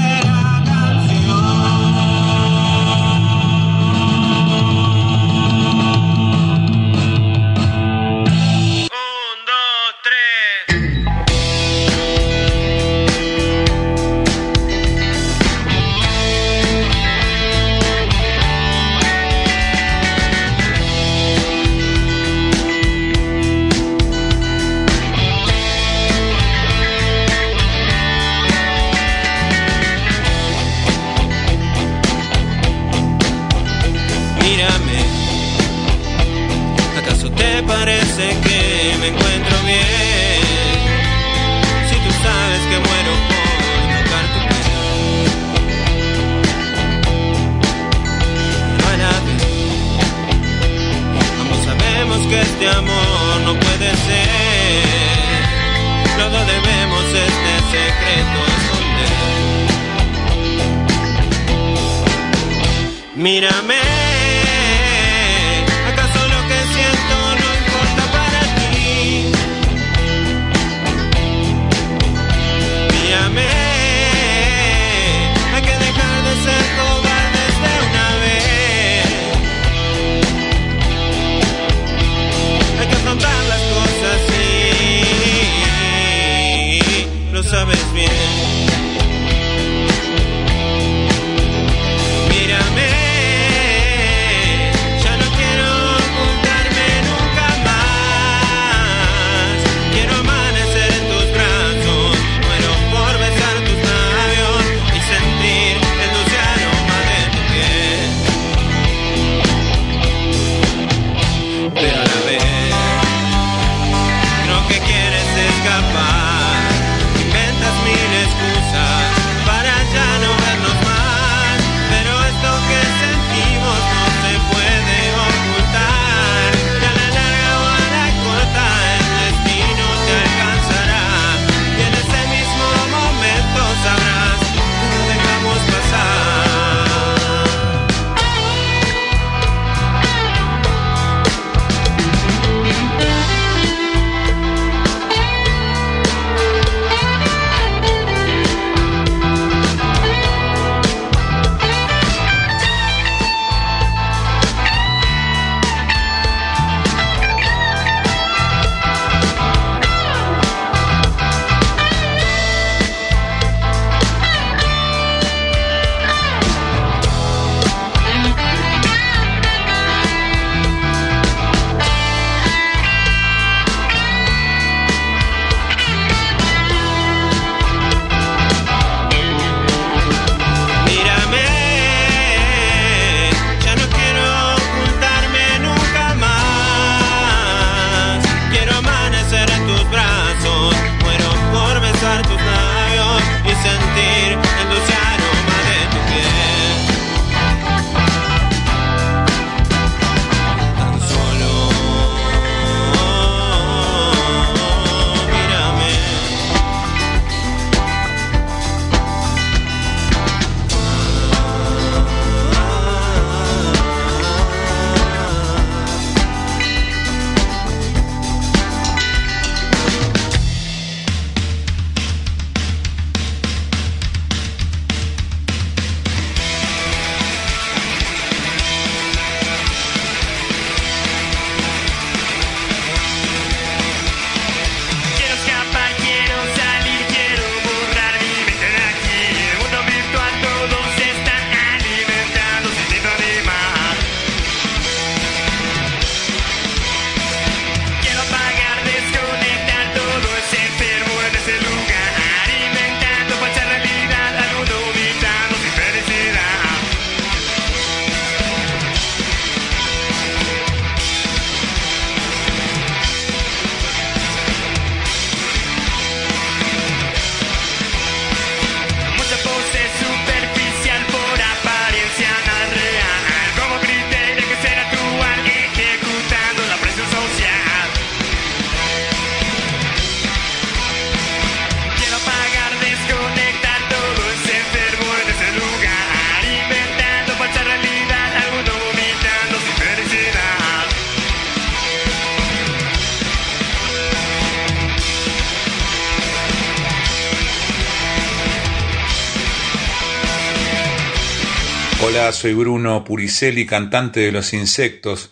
Soy Bruno Puricelli, cantante de Los Insectos,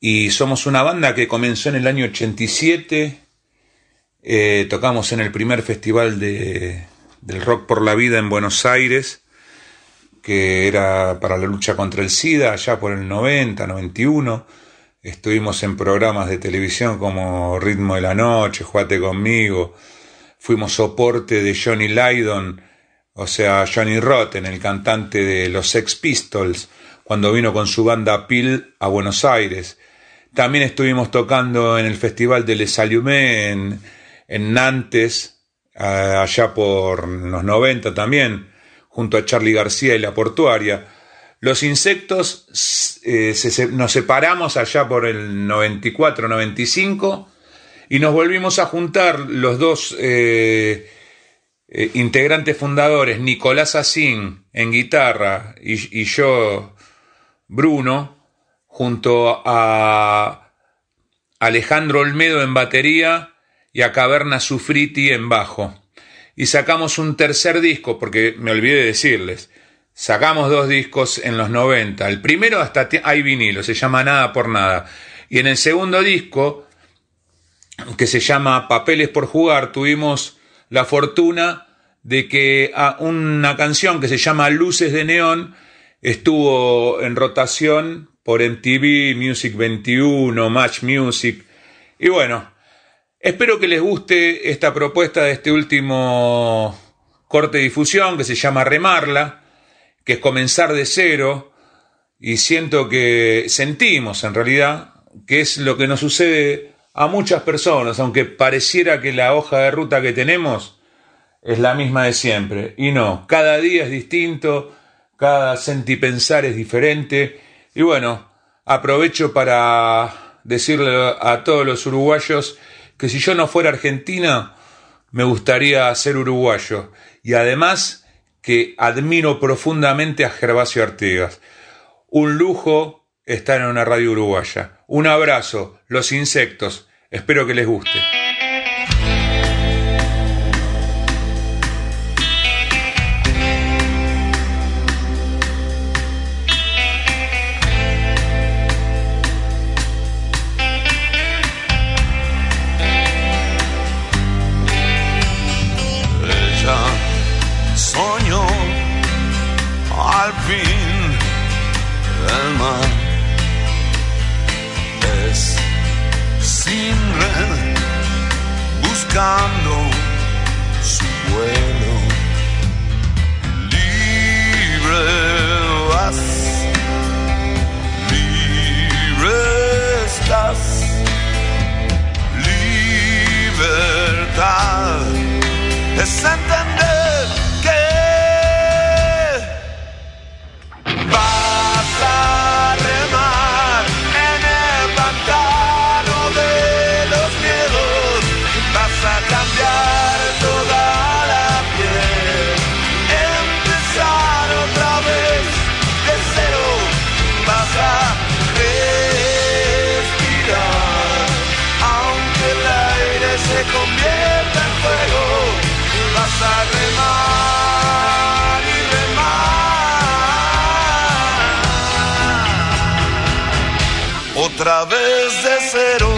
y somos una banda que comenzó en el año 87. Eh, tocamos en el primer festival de, del Rock por la Vida en Buenos Aires, que era para la lucha contra el SIDA, allá por el 90, 91. Estuvimos en programas de televisión como Ritmo de la Noche, Juate conmigo. Fuimos soporte de Johnny Lydon, o sea, Johnny Rotten, el cantante de los Sex Pistols, cuando vino con su banda Peel a Buenos Aires. También estuvimos tocando en el Festival de Les Allumés en, Nantes, allá por los 90 también, junto a Charlie García y La Portuaria. Los insectos eh, nos separamos allá por el 94-95 y nos volvimos a juntar los dos eh, eh, integrantes fundadores, Nicolás Asín en guitarra y, y yo, Bruno, junto a Alejandro Olmedo en batería y a Caverna Sufriti en bajo. Y sacamos un tercer disco, porque me olvidé de decirles, sacamos dos discos en los 90. El primero hasta hay vinilo, se llama Nada por Nada. Y en el segundo disco, que se llama Papeles por Jugar, tuvimos la fortuna de que a una canción que se llama Luces de Neón estuvo en rotación por MTV, Music 21, Match Music. Y bueno, espero que les guste esta propuesta de este último corte de difusión que se llama Remarla, que es comenzar de cero. Y siento que sentimos en realidad que es lo que nos sucede a muchas personas, aunque pareciera que la hoja de ruta que tenemos es la misma de siempre. Y no, cada día es distinto, cada sentipensar es diferente. Y bueno, aprovecho para decirle a todos los uruguayos que si yo no fuera argentina, me gustaría ser uruguayo. Y además que admiro profundamente a Gervasio Artigas. Un lujo estar en una radio uruguaya. Un abrazo, los insectos. Espero que les guste. Buscando su vuelo. Libre vas libre estás. Libertad es entender otra vez de cero.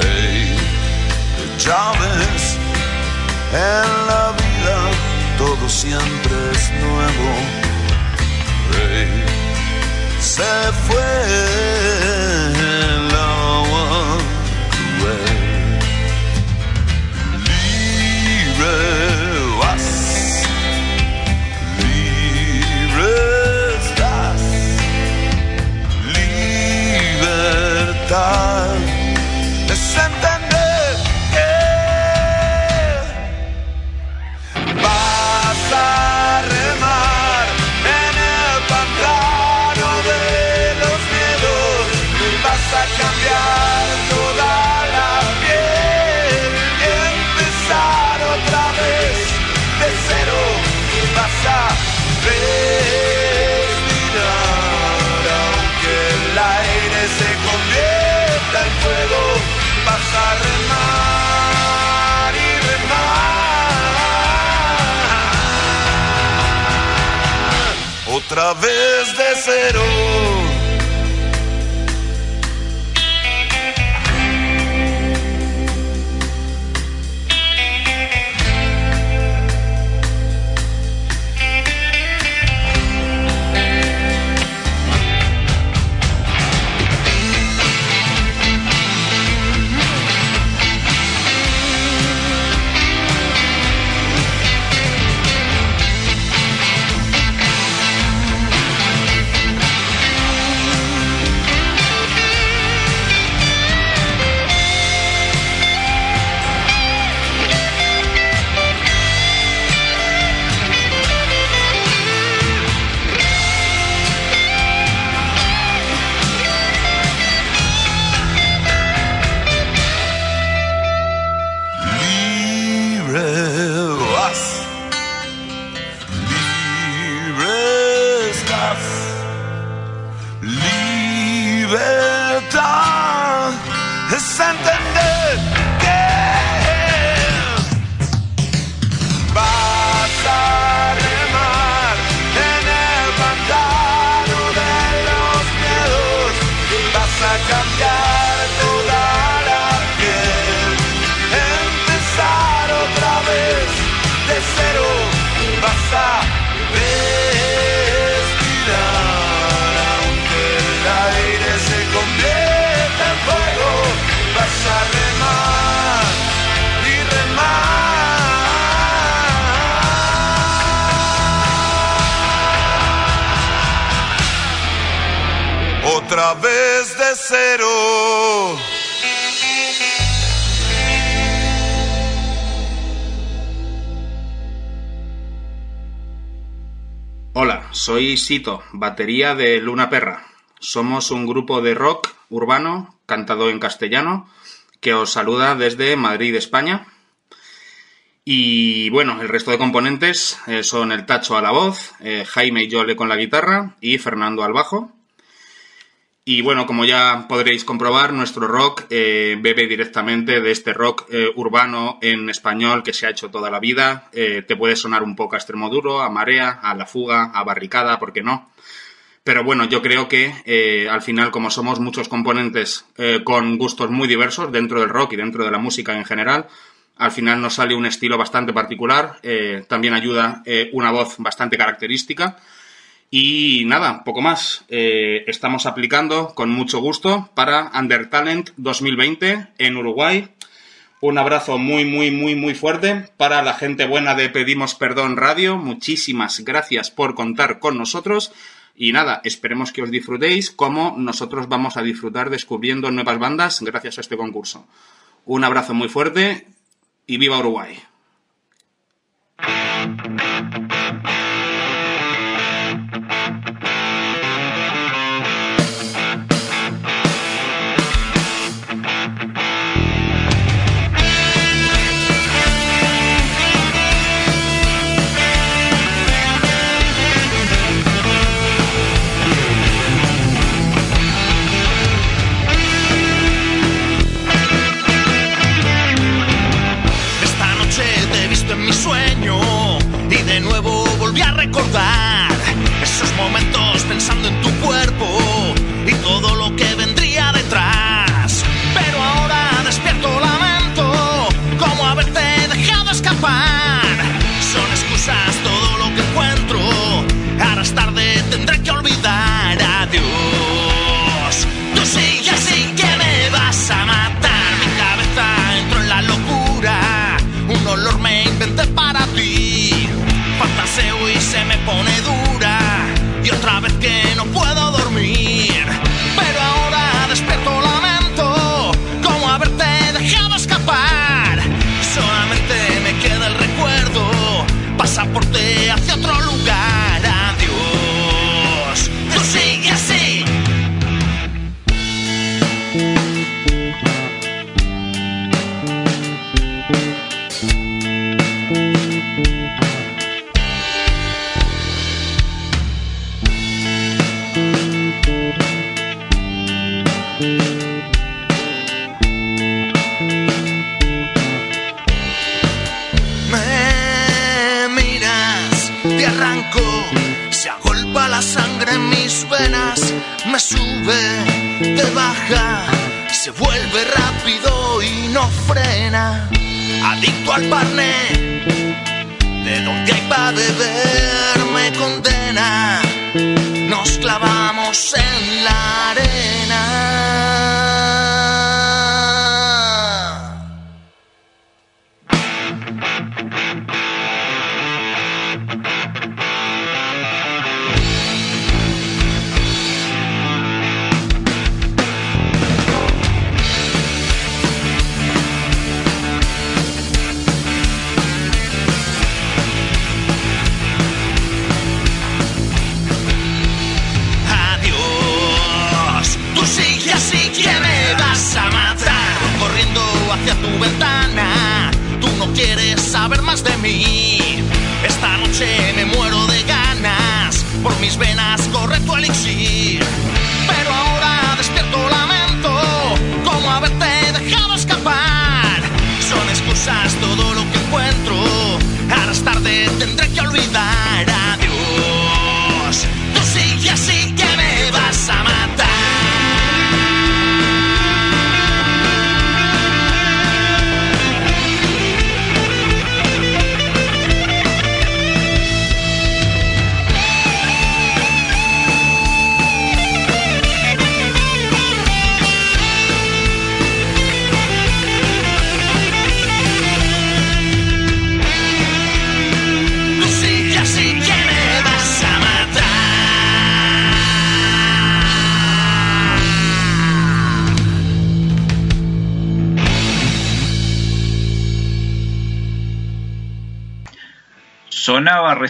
Hey, ya ves, en la vida todo siempre es nuevo. Hey, se fue libertad otra vez de cero. Sito, batería de Luna Perra. Somos un grupo de rock urbano cantado en castellano que os saluda desde Madrid, España. Y bueno, el resto de componentes eh, son el Tacho a la voz, eh, Jaime y Yole con la guitarra y Fernando al bajo. Y bueno, como ya podréis comprobar, nuestro rock eh, bebe directamente de este rock eh, urbano en español que se ha hecho toda la vida. Eh, te puede sonar un poco a extremo duro, a marea, a la fuga, a barricada, ¿por qué no? Pero bueno, yo creo que al final, como somos muchos componentes con gustos muy diversos dentro del rock y dentro de la música en general, al final nos sale un estilo bastante particular. también ayuda una voz bastante característica. Y nada, poco más. Eh, estamos aplicando con mucho gusto para Undertalent 2020 en Uruguay. Un abrazo muy, muy, muy, muy fuerte para la gente buena de Pedimos Perdón Radio. Muchísimas gracias por contar con nosotros. Y nada, esperemos que os disfrutéis como nosotros vamos a disfrutar descubriendo nuevas bandas gracias a este concurso. Un abrazo muy fuerte y viva Uruguay. Recordar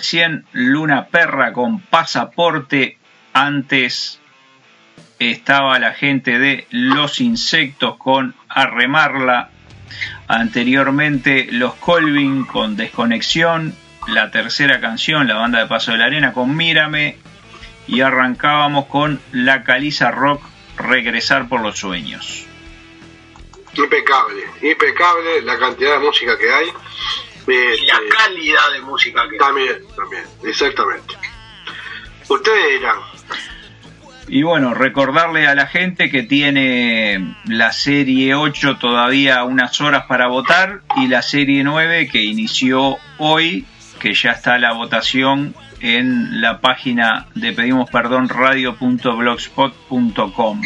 recién Luna Perra con pasaporte. Antes estaba la gente de Los Insectos con Arremarla. Anteriormente Los Colvin con Desconexión. La tercera canción, la banda de Paso de la Arena con Mírame. Y arrancábamos con La Caliza Rock, Regresar por los Sueños. Impecable, impecable la cantidad de música que hay. Y la calidad de música que También, también, exactamente. Ustedes dirán, Y bueno, recordarle a la gente que tiene la serie 8 todavía unas horas para votar y la serie 9 que inició hoy, que ya está la votación en la página de pedimos perdón radio.blogspot.com.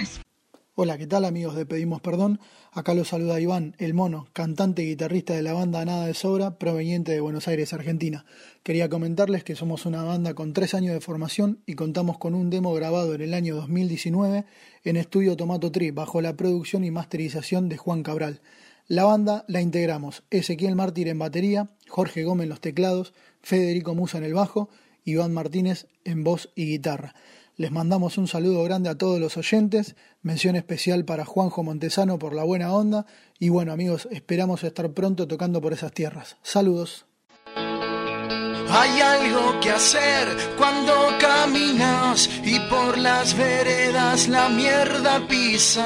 Hola, ¿qué tal amigos de Pedimos Perdón? Acá los saluda Iván, el mono, cantante y guitarrista de la banda Nada de Sobra, proveniente de Buenos Aires, Argentina. Quería comentarles que somos una banda con tres años de formación y contamos con un demo grabado en el año 2019 en Estudio Tomato Tree, bajo la producción y masterización de Juan Cabral. La banda la integramos Ezequiel Mártir en batería, Jorge Gómez en los teclados, Federico Musa en el bajo, Iván Martínez en voz y guitarra. Les mandamos un saludo grande a todos los oyentes, mención especial para Juanjo Montesano por la buena onda y bueno amigos, esperamos estar pronto tocando por esas tierras. Saludos. Hay algo que hacer cuando caminas y por las veredas la mierda pisas.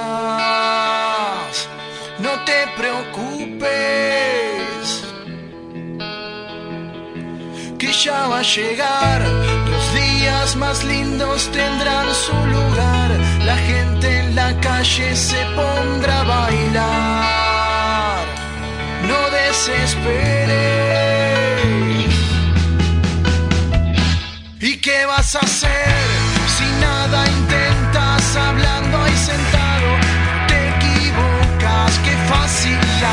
No te preocupes, que ya va a llegar. Los días más lindos tendrán su lugar. La gente en la calle se pondrá a bailar. No desesperes. ¿Y qué vas a hacer si nada intentas hablando ahí sentado? Te equivocas, qué fácil la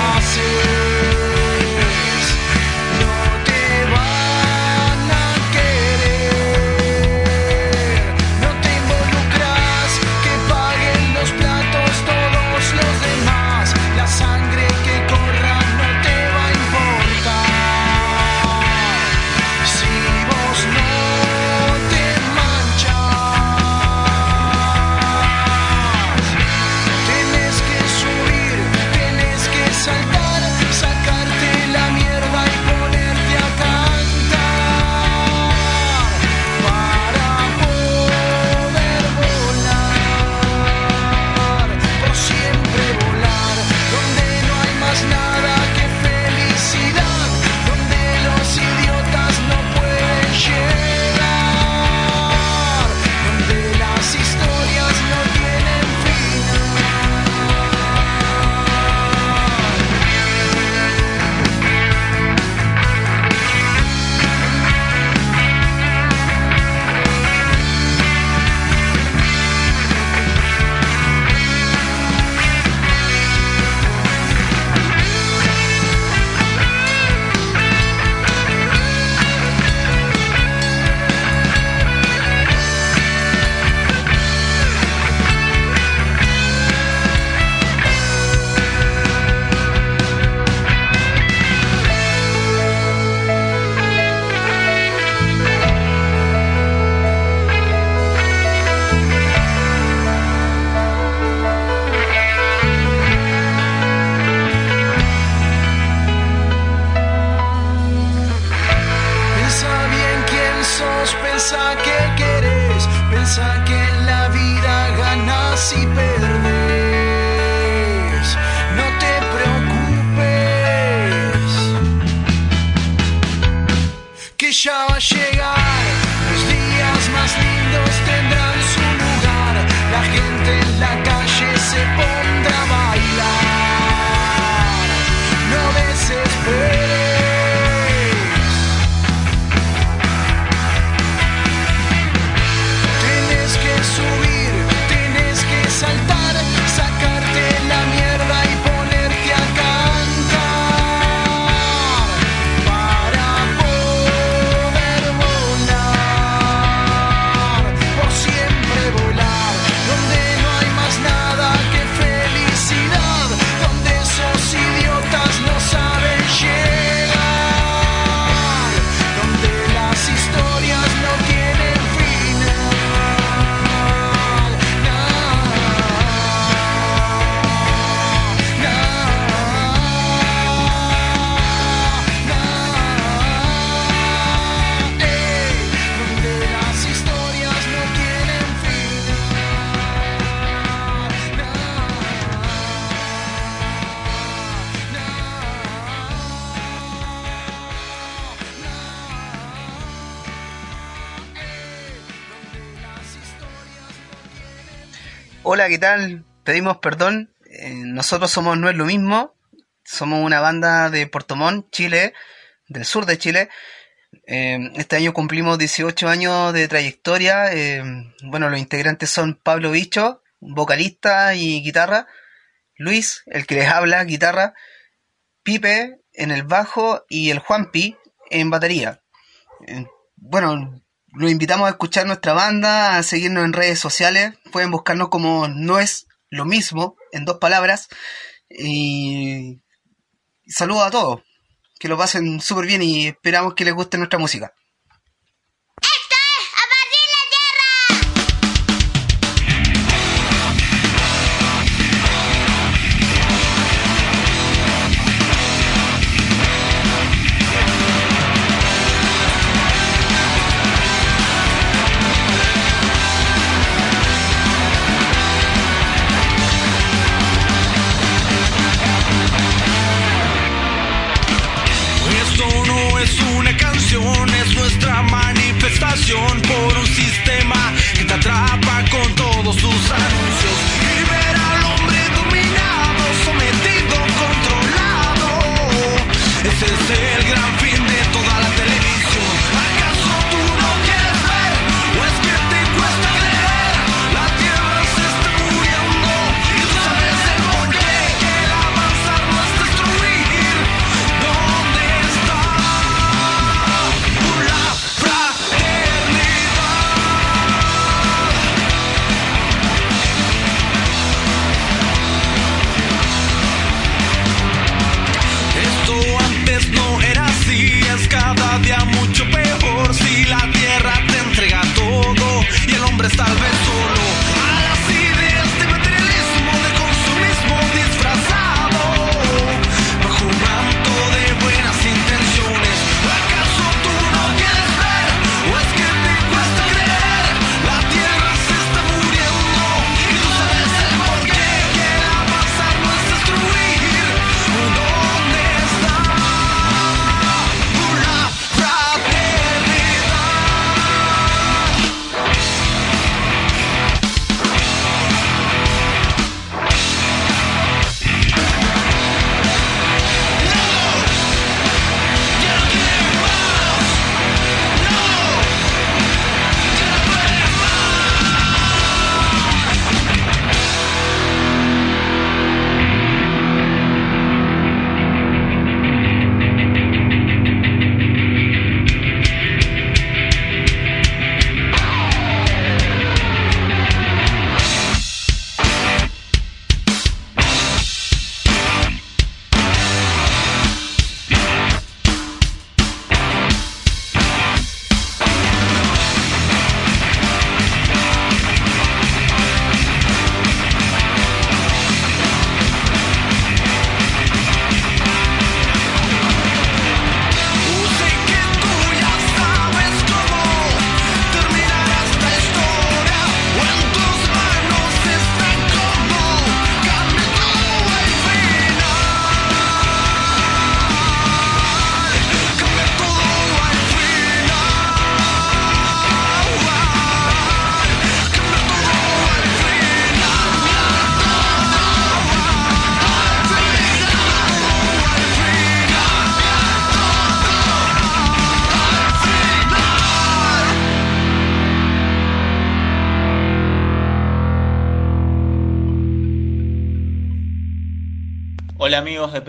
¿qué tal? Pedimos perdón. Eh, nosotros somos No es lo mismo. Somos una banda de Puerto Montt, Chile, del sur de Chile. Eh, este año cumplimos 18 años de trayectoria. Eh, bueno, los integrantes son Pablo Bicho, vocalista y guitarra. Luis, el que les habla, guitarra. Pipe en el bajo y el Juanpi en batería. Bueno, los invitamos a escuchar nuestra banda, a seguirnos en redes sociales. Pueden buscarnos como No es lo mismo, en dos palabras. Y saludos a todos. Que lo pasen súper bien y esperamos que les guste nuestra música.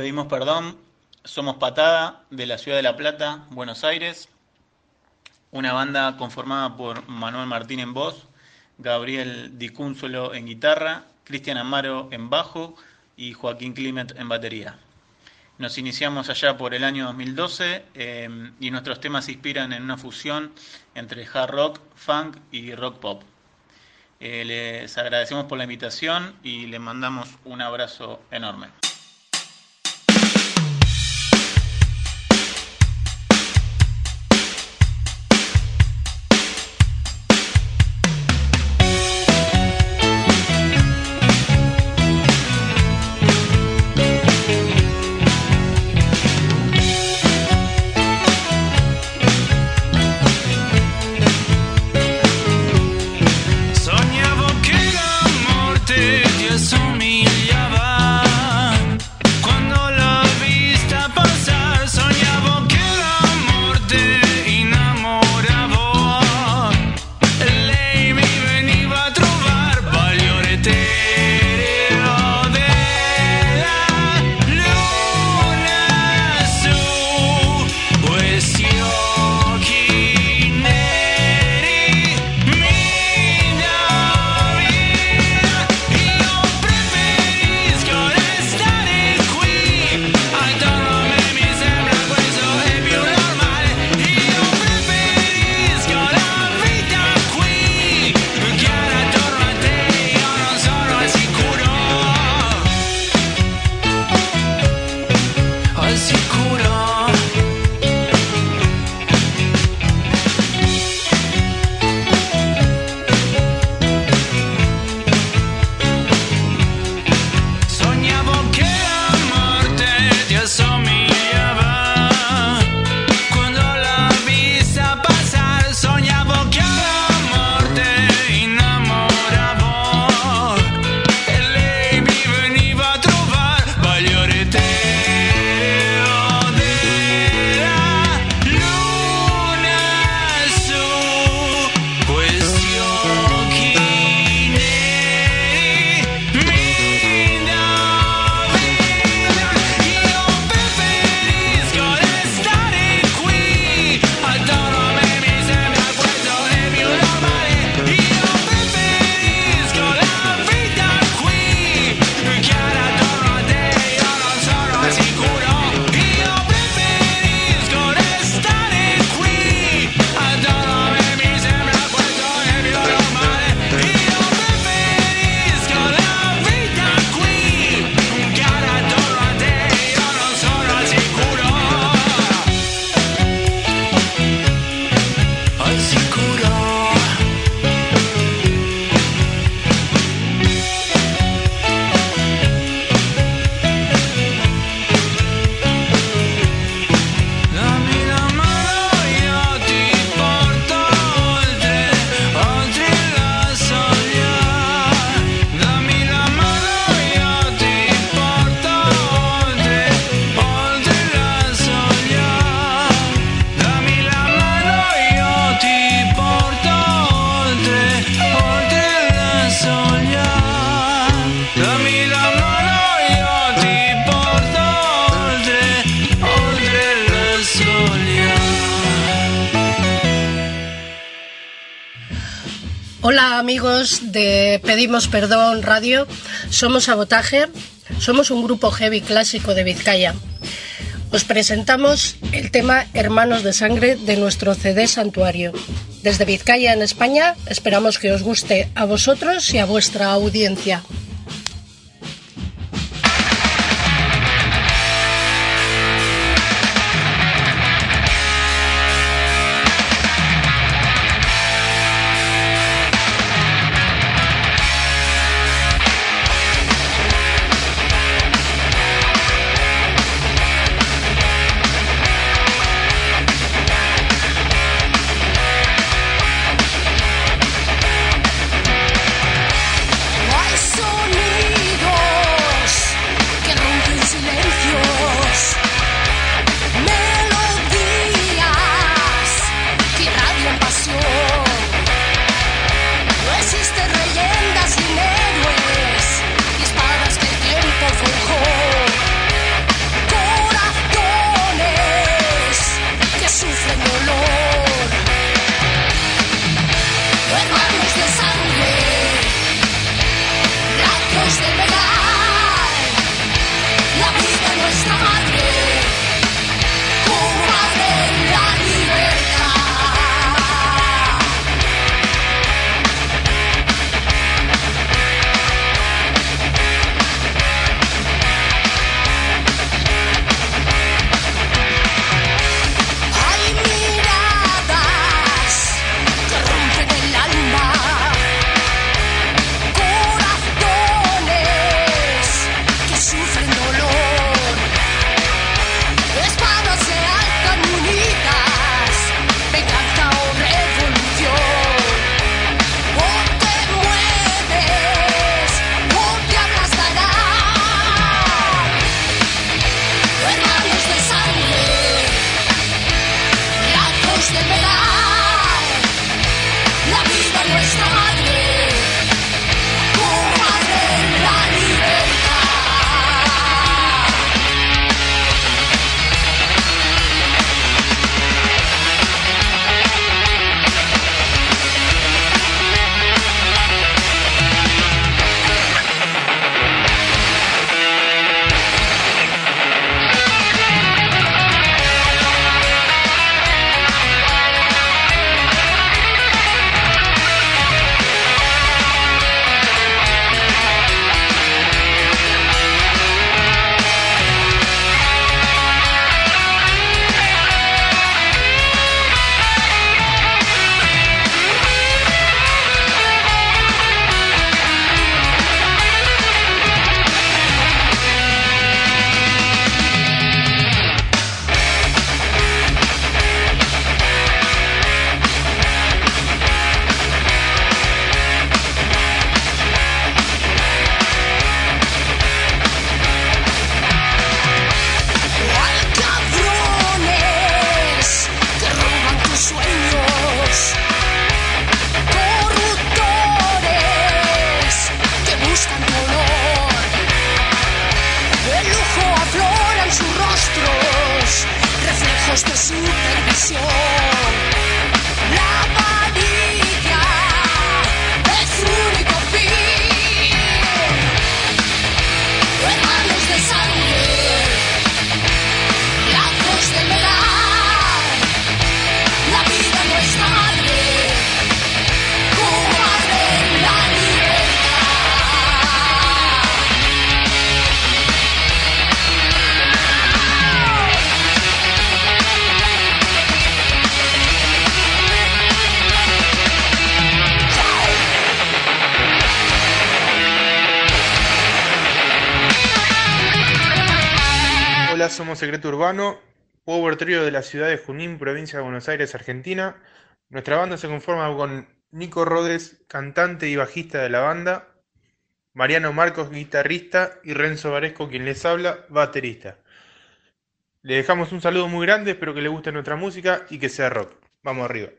Pedimos Perdón, somos Patada de la ciudad de La Plata, Buenos Aires, una banda conformada por Manuel Martín en voz, Gabriel Dicúnzulo en guitarra, Cristian Amaro en bajo y Joaquín Clement en batería. Nos iniciamos allá por el año 2012 eh, y nuestros temas se inspiran en una fusión entre hard rock, funk y rock pop. Eh, les agradecemos por la invitación y les mandamos un abrazo enorme. Pedimos Perdón Radio, somos Sabotaje, somos un grupo heavy clásico de Vizcaya. Os presentamos el tema Hermanos de Sangre de nuestro CD Santuario. Desde Vizcaya en España esperamos que os guste a vosotros y a vuestra audiencia. De la ciudad de Junín, provincia de Buenos Aires, Argentina. Nuestra banda se conforma con Nico Rodes, cantante y bajista de la banda, Mariano Marcos, guitarrista, y Renzo Varesco, quien les habla, baterista. Le dejamos un saludo muy grande, espero que les guste nuestra música y que sea rock. Vamos arriba.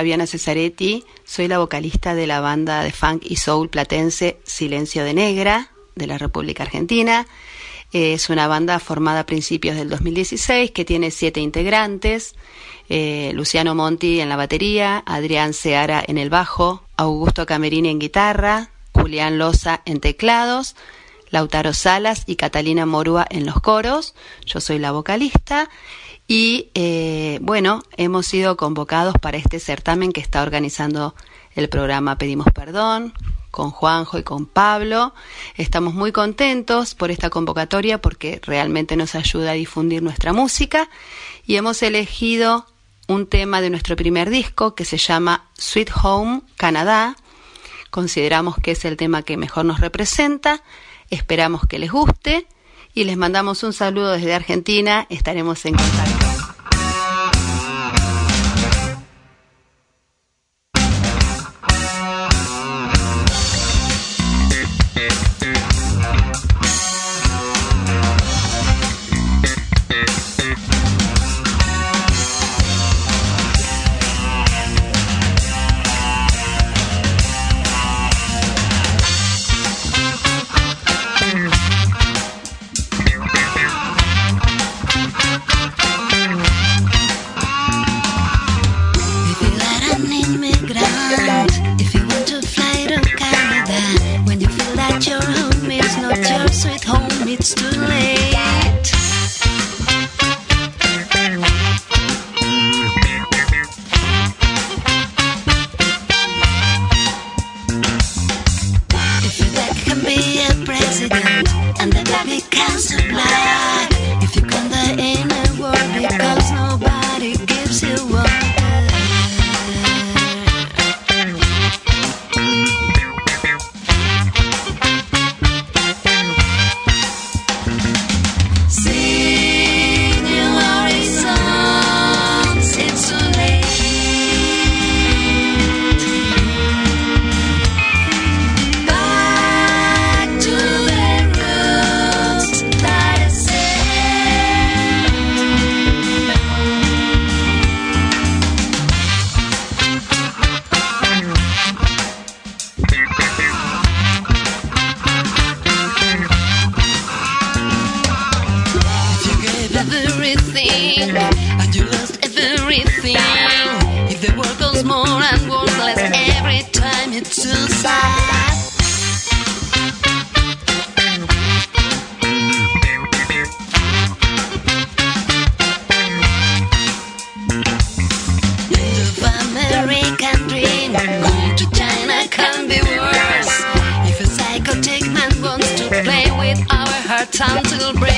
Fabiana Cesaretti, soy la vocalista de la banda de funk y soul platense Silencio de Negra de la República Argentina. Es una banda formada a principios del 2016 que tiene siete integrantes. eh, Luciano Monti en la batería, Adrián Seara en el bajo, Augusto Camerini en guitarra, Julián Loza en teclados, Lautaro Salas y Catalina Morúa en los coros. Yo soy la vocalista. Y eh, bueno, hemos sido convocados para este certamen que está organizando el programa Pedimos Perdón con Juanjo y con Pablo. Estamos muy contentos por esta convocatoria porque realmente nos ayuda a difundir nuestra música y hemos elegido un tema de nuestro primer disco que se llama Sweet Home Canadá. Consideramos que es el tema que mejor nos representa. Esperamos que les guste y les mandamos un saludo desde Argentina. Estaremos en. Everything and you lost everything, if the world goes more and worthless every time, it's too sad. American dream, going to China can be worse. If a man wants to play with our hearts until breaking.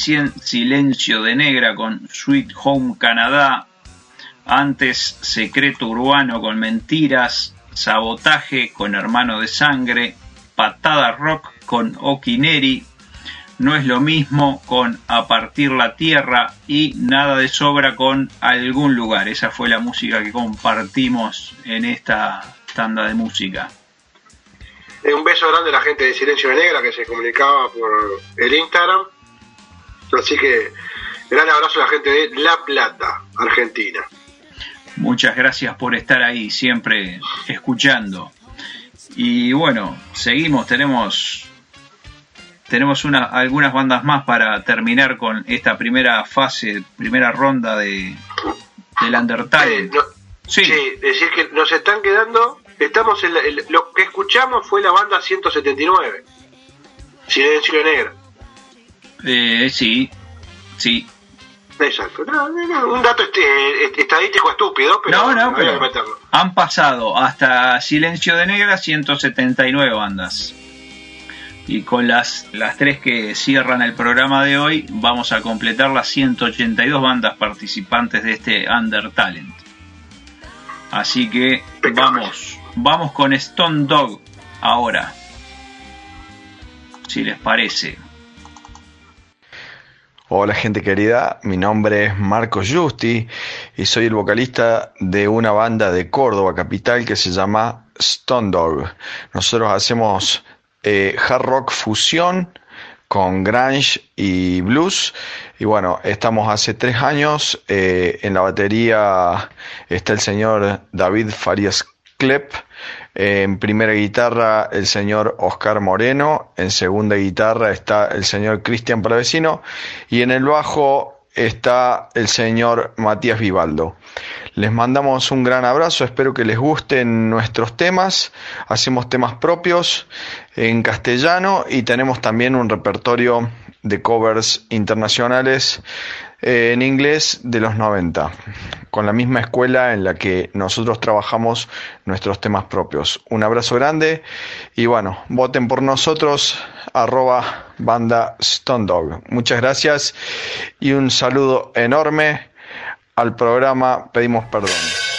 Silencio de Negra con Sweet Home Canadá. Antes Secreto Urbano con Mentiras. Sabotaje con Hermano de Sangre. Patada Rock con Okineri. No es lo mismo con A Partir la Tierra y Nada de Sobra con Algún Lugar. Esa fue la música que compartimos en esta tanda de música. Eh, un beso grande a la gente de Silencio de Negra que se comunicaba por el Instagram. Así que gran abrazo a la gente de La Plata, Argentina. Muchas gracias por estar ahí, siempre escuchando. Y bueno, seguimos, tenemos tenemos una, algunas bandas más para terminar con esta primera fase, primera ronda de del Undertale. Sí. decir que nos están quedando, estamos en la- lo que escuchamos fue la banda 179, Silencio de Negra. Eh, sí, sí. Exacto. No, no, no, un dato este, est- estadístico estúpido, pero No, pero que meterlo. han pasado hasta Silencio de Negra 179 bandas. Y con las, las tres que cierran el programa de hoy, vamos a completar las 182 bandas participantes de este Under Talent. Así que vamos, vamos con Stone Dog ahora. Si les parece. Hola gente querida, mi nombre es Marco Justi y soy el vocalista de una banda de Córdoba capital que se llama Stone Dog. Nosotros hacemos eh, hard rock fusión con grunge y blues y bueno, estamos hace tres años, eh, en la batería está el señor David Farías Klepp, en primera guitarra el señor Oscar Moreno, en segunda guitarra está el señor Cristian Palavecino y en el bajo está el señor Matías Vivaldo. Les mandamos un gran abrazo, espero que les gusten nuestros temas. Hacemos temas propios en castellano y tenemos también un repertorio de covers internacionales en inglés de los 90, con la misma escuela en la que nosotros trabajamos nuestros temas propios. Un abrazo grande y bueno, voten por nosotros, arroba banda Stone Dog. Muchas gracias y un saludo enorme al programa Pedimos Perdón.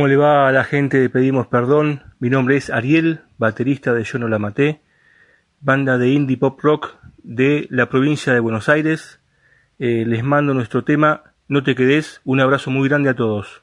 ¿Cómo le va a la gente de Pedimos Perdón? Mi nombre es Ariel, baterista de Yo No La Maté, banda de indie pop rock de la provincia de Buenos Aires. Eh, les mando nuestro tema No te quedes, un abrazo muy grande a todos.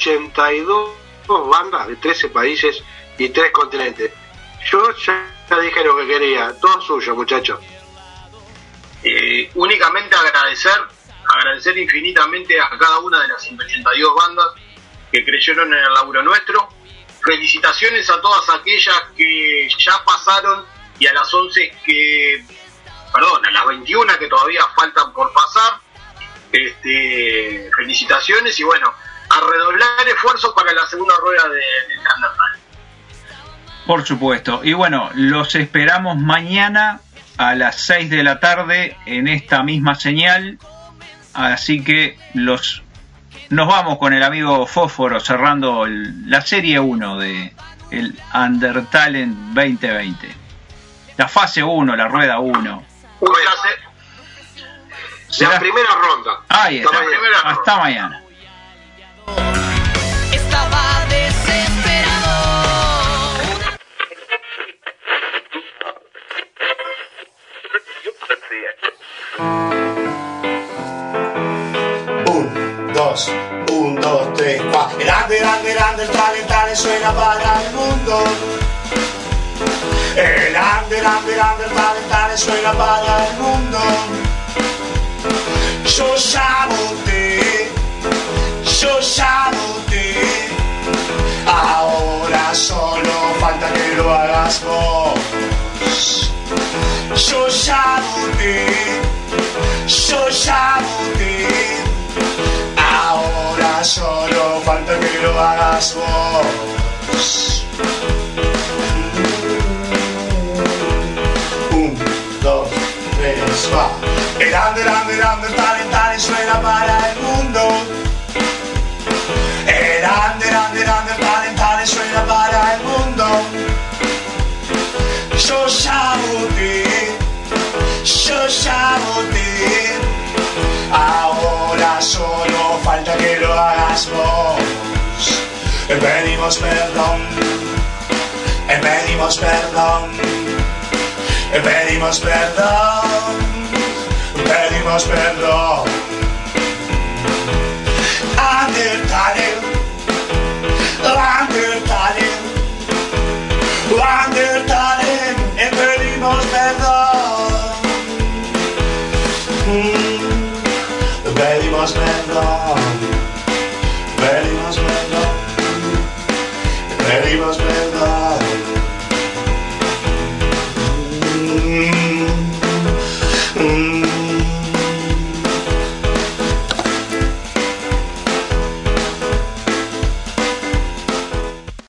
182 bandas de 13 países y 3 continentes. Yo ya dije lo que quería, todo suyo, muchachos. Únicamente agradecer, agradecer infinitamente a cada una de las 182 bandas que creyeron en el laburo nuestro. Felicitaciones a todas aquellas que ya pasaron y a las 11 que, perdón, a las 21 que todavía faltan por pasar. Este, felicitaciones y bueno, a redoblar esfuerzos para la segunda rueda de, de. Por supuesto. Y bueno, los esperamos mañana a las 6 de la tarde en esta misma señal. Así que los nos vamos con el amigo Fósforo cerrando el- la serie 1 de el Undertalent 2020. La fase 1, la rueda 1. La primera ronda. Ahí está. Hasta mañana. Estaba desesperado. Un, dos, un, dos, tres, cuatro. Grande, grande, grande, el talentare suena para el mundo. El grande, grande, grande, el talentare suena para el mundo. Yo sabote, yo sabote. Ahora solo falta que lo hagas vos. Yo sabote, yo sabote. Ahora solo falta que lo hagas vos. Un, dos, tres, va. Grande, grande, grande, talentare suena para el mundo. Yo sabote, yo sabote. Ahora solo falta que lo hagas vos. Pedimos perdón, pedimos perdón, pedimos perdón, pedimos perdón. Undertale, Undertale, Undertale, pedimos perdón. Mm, Pedimos perdón, pedimos perdón, pedimos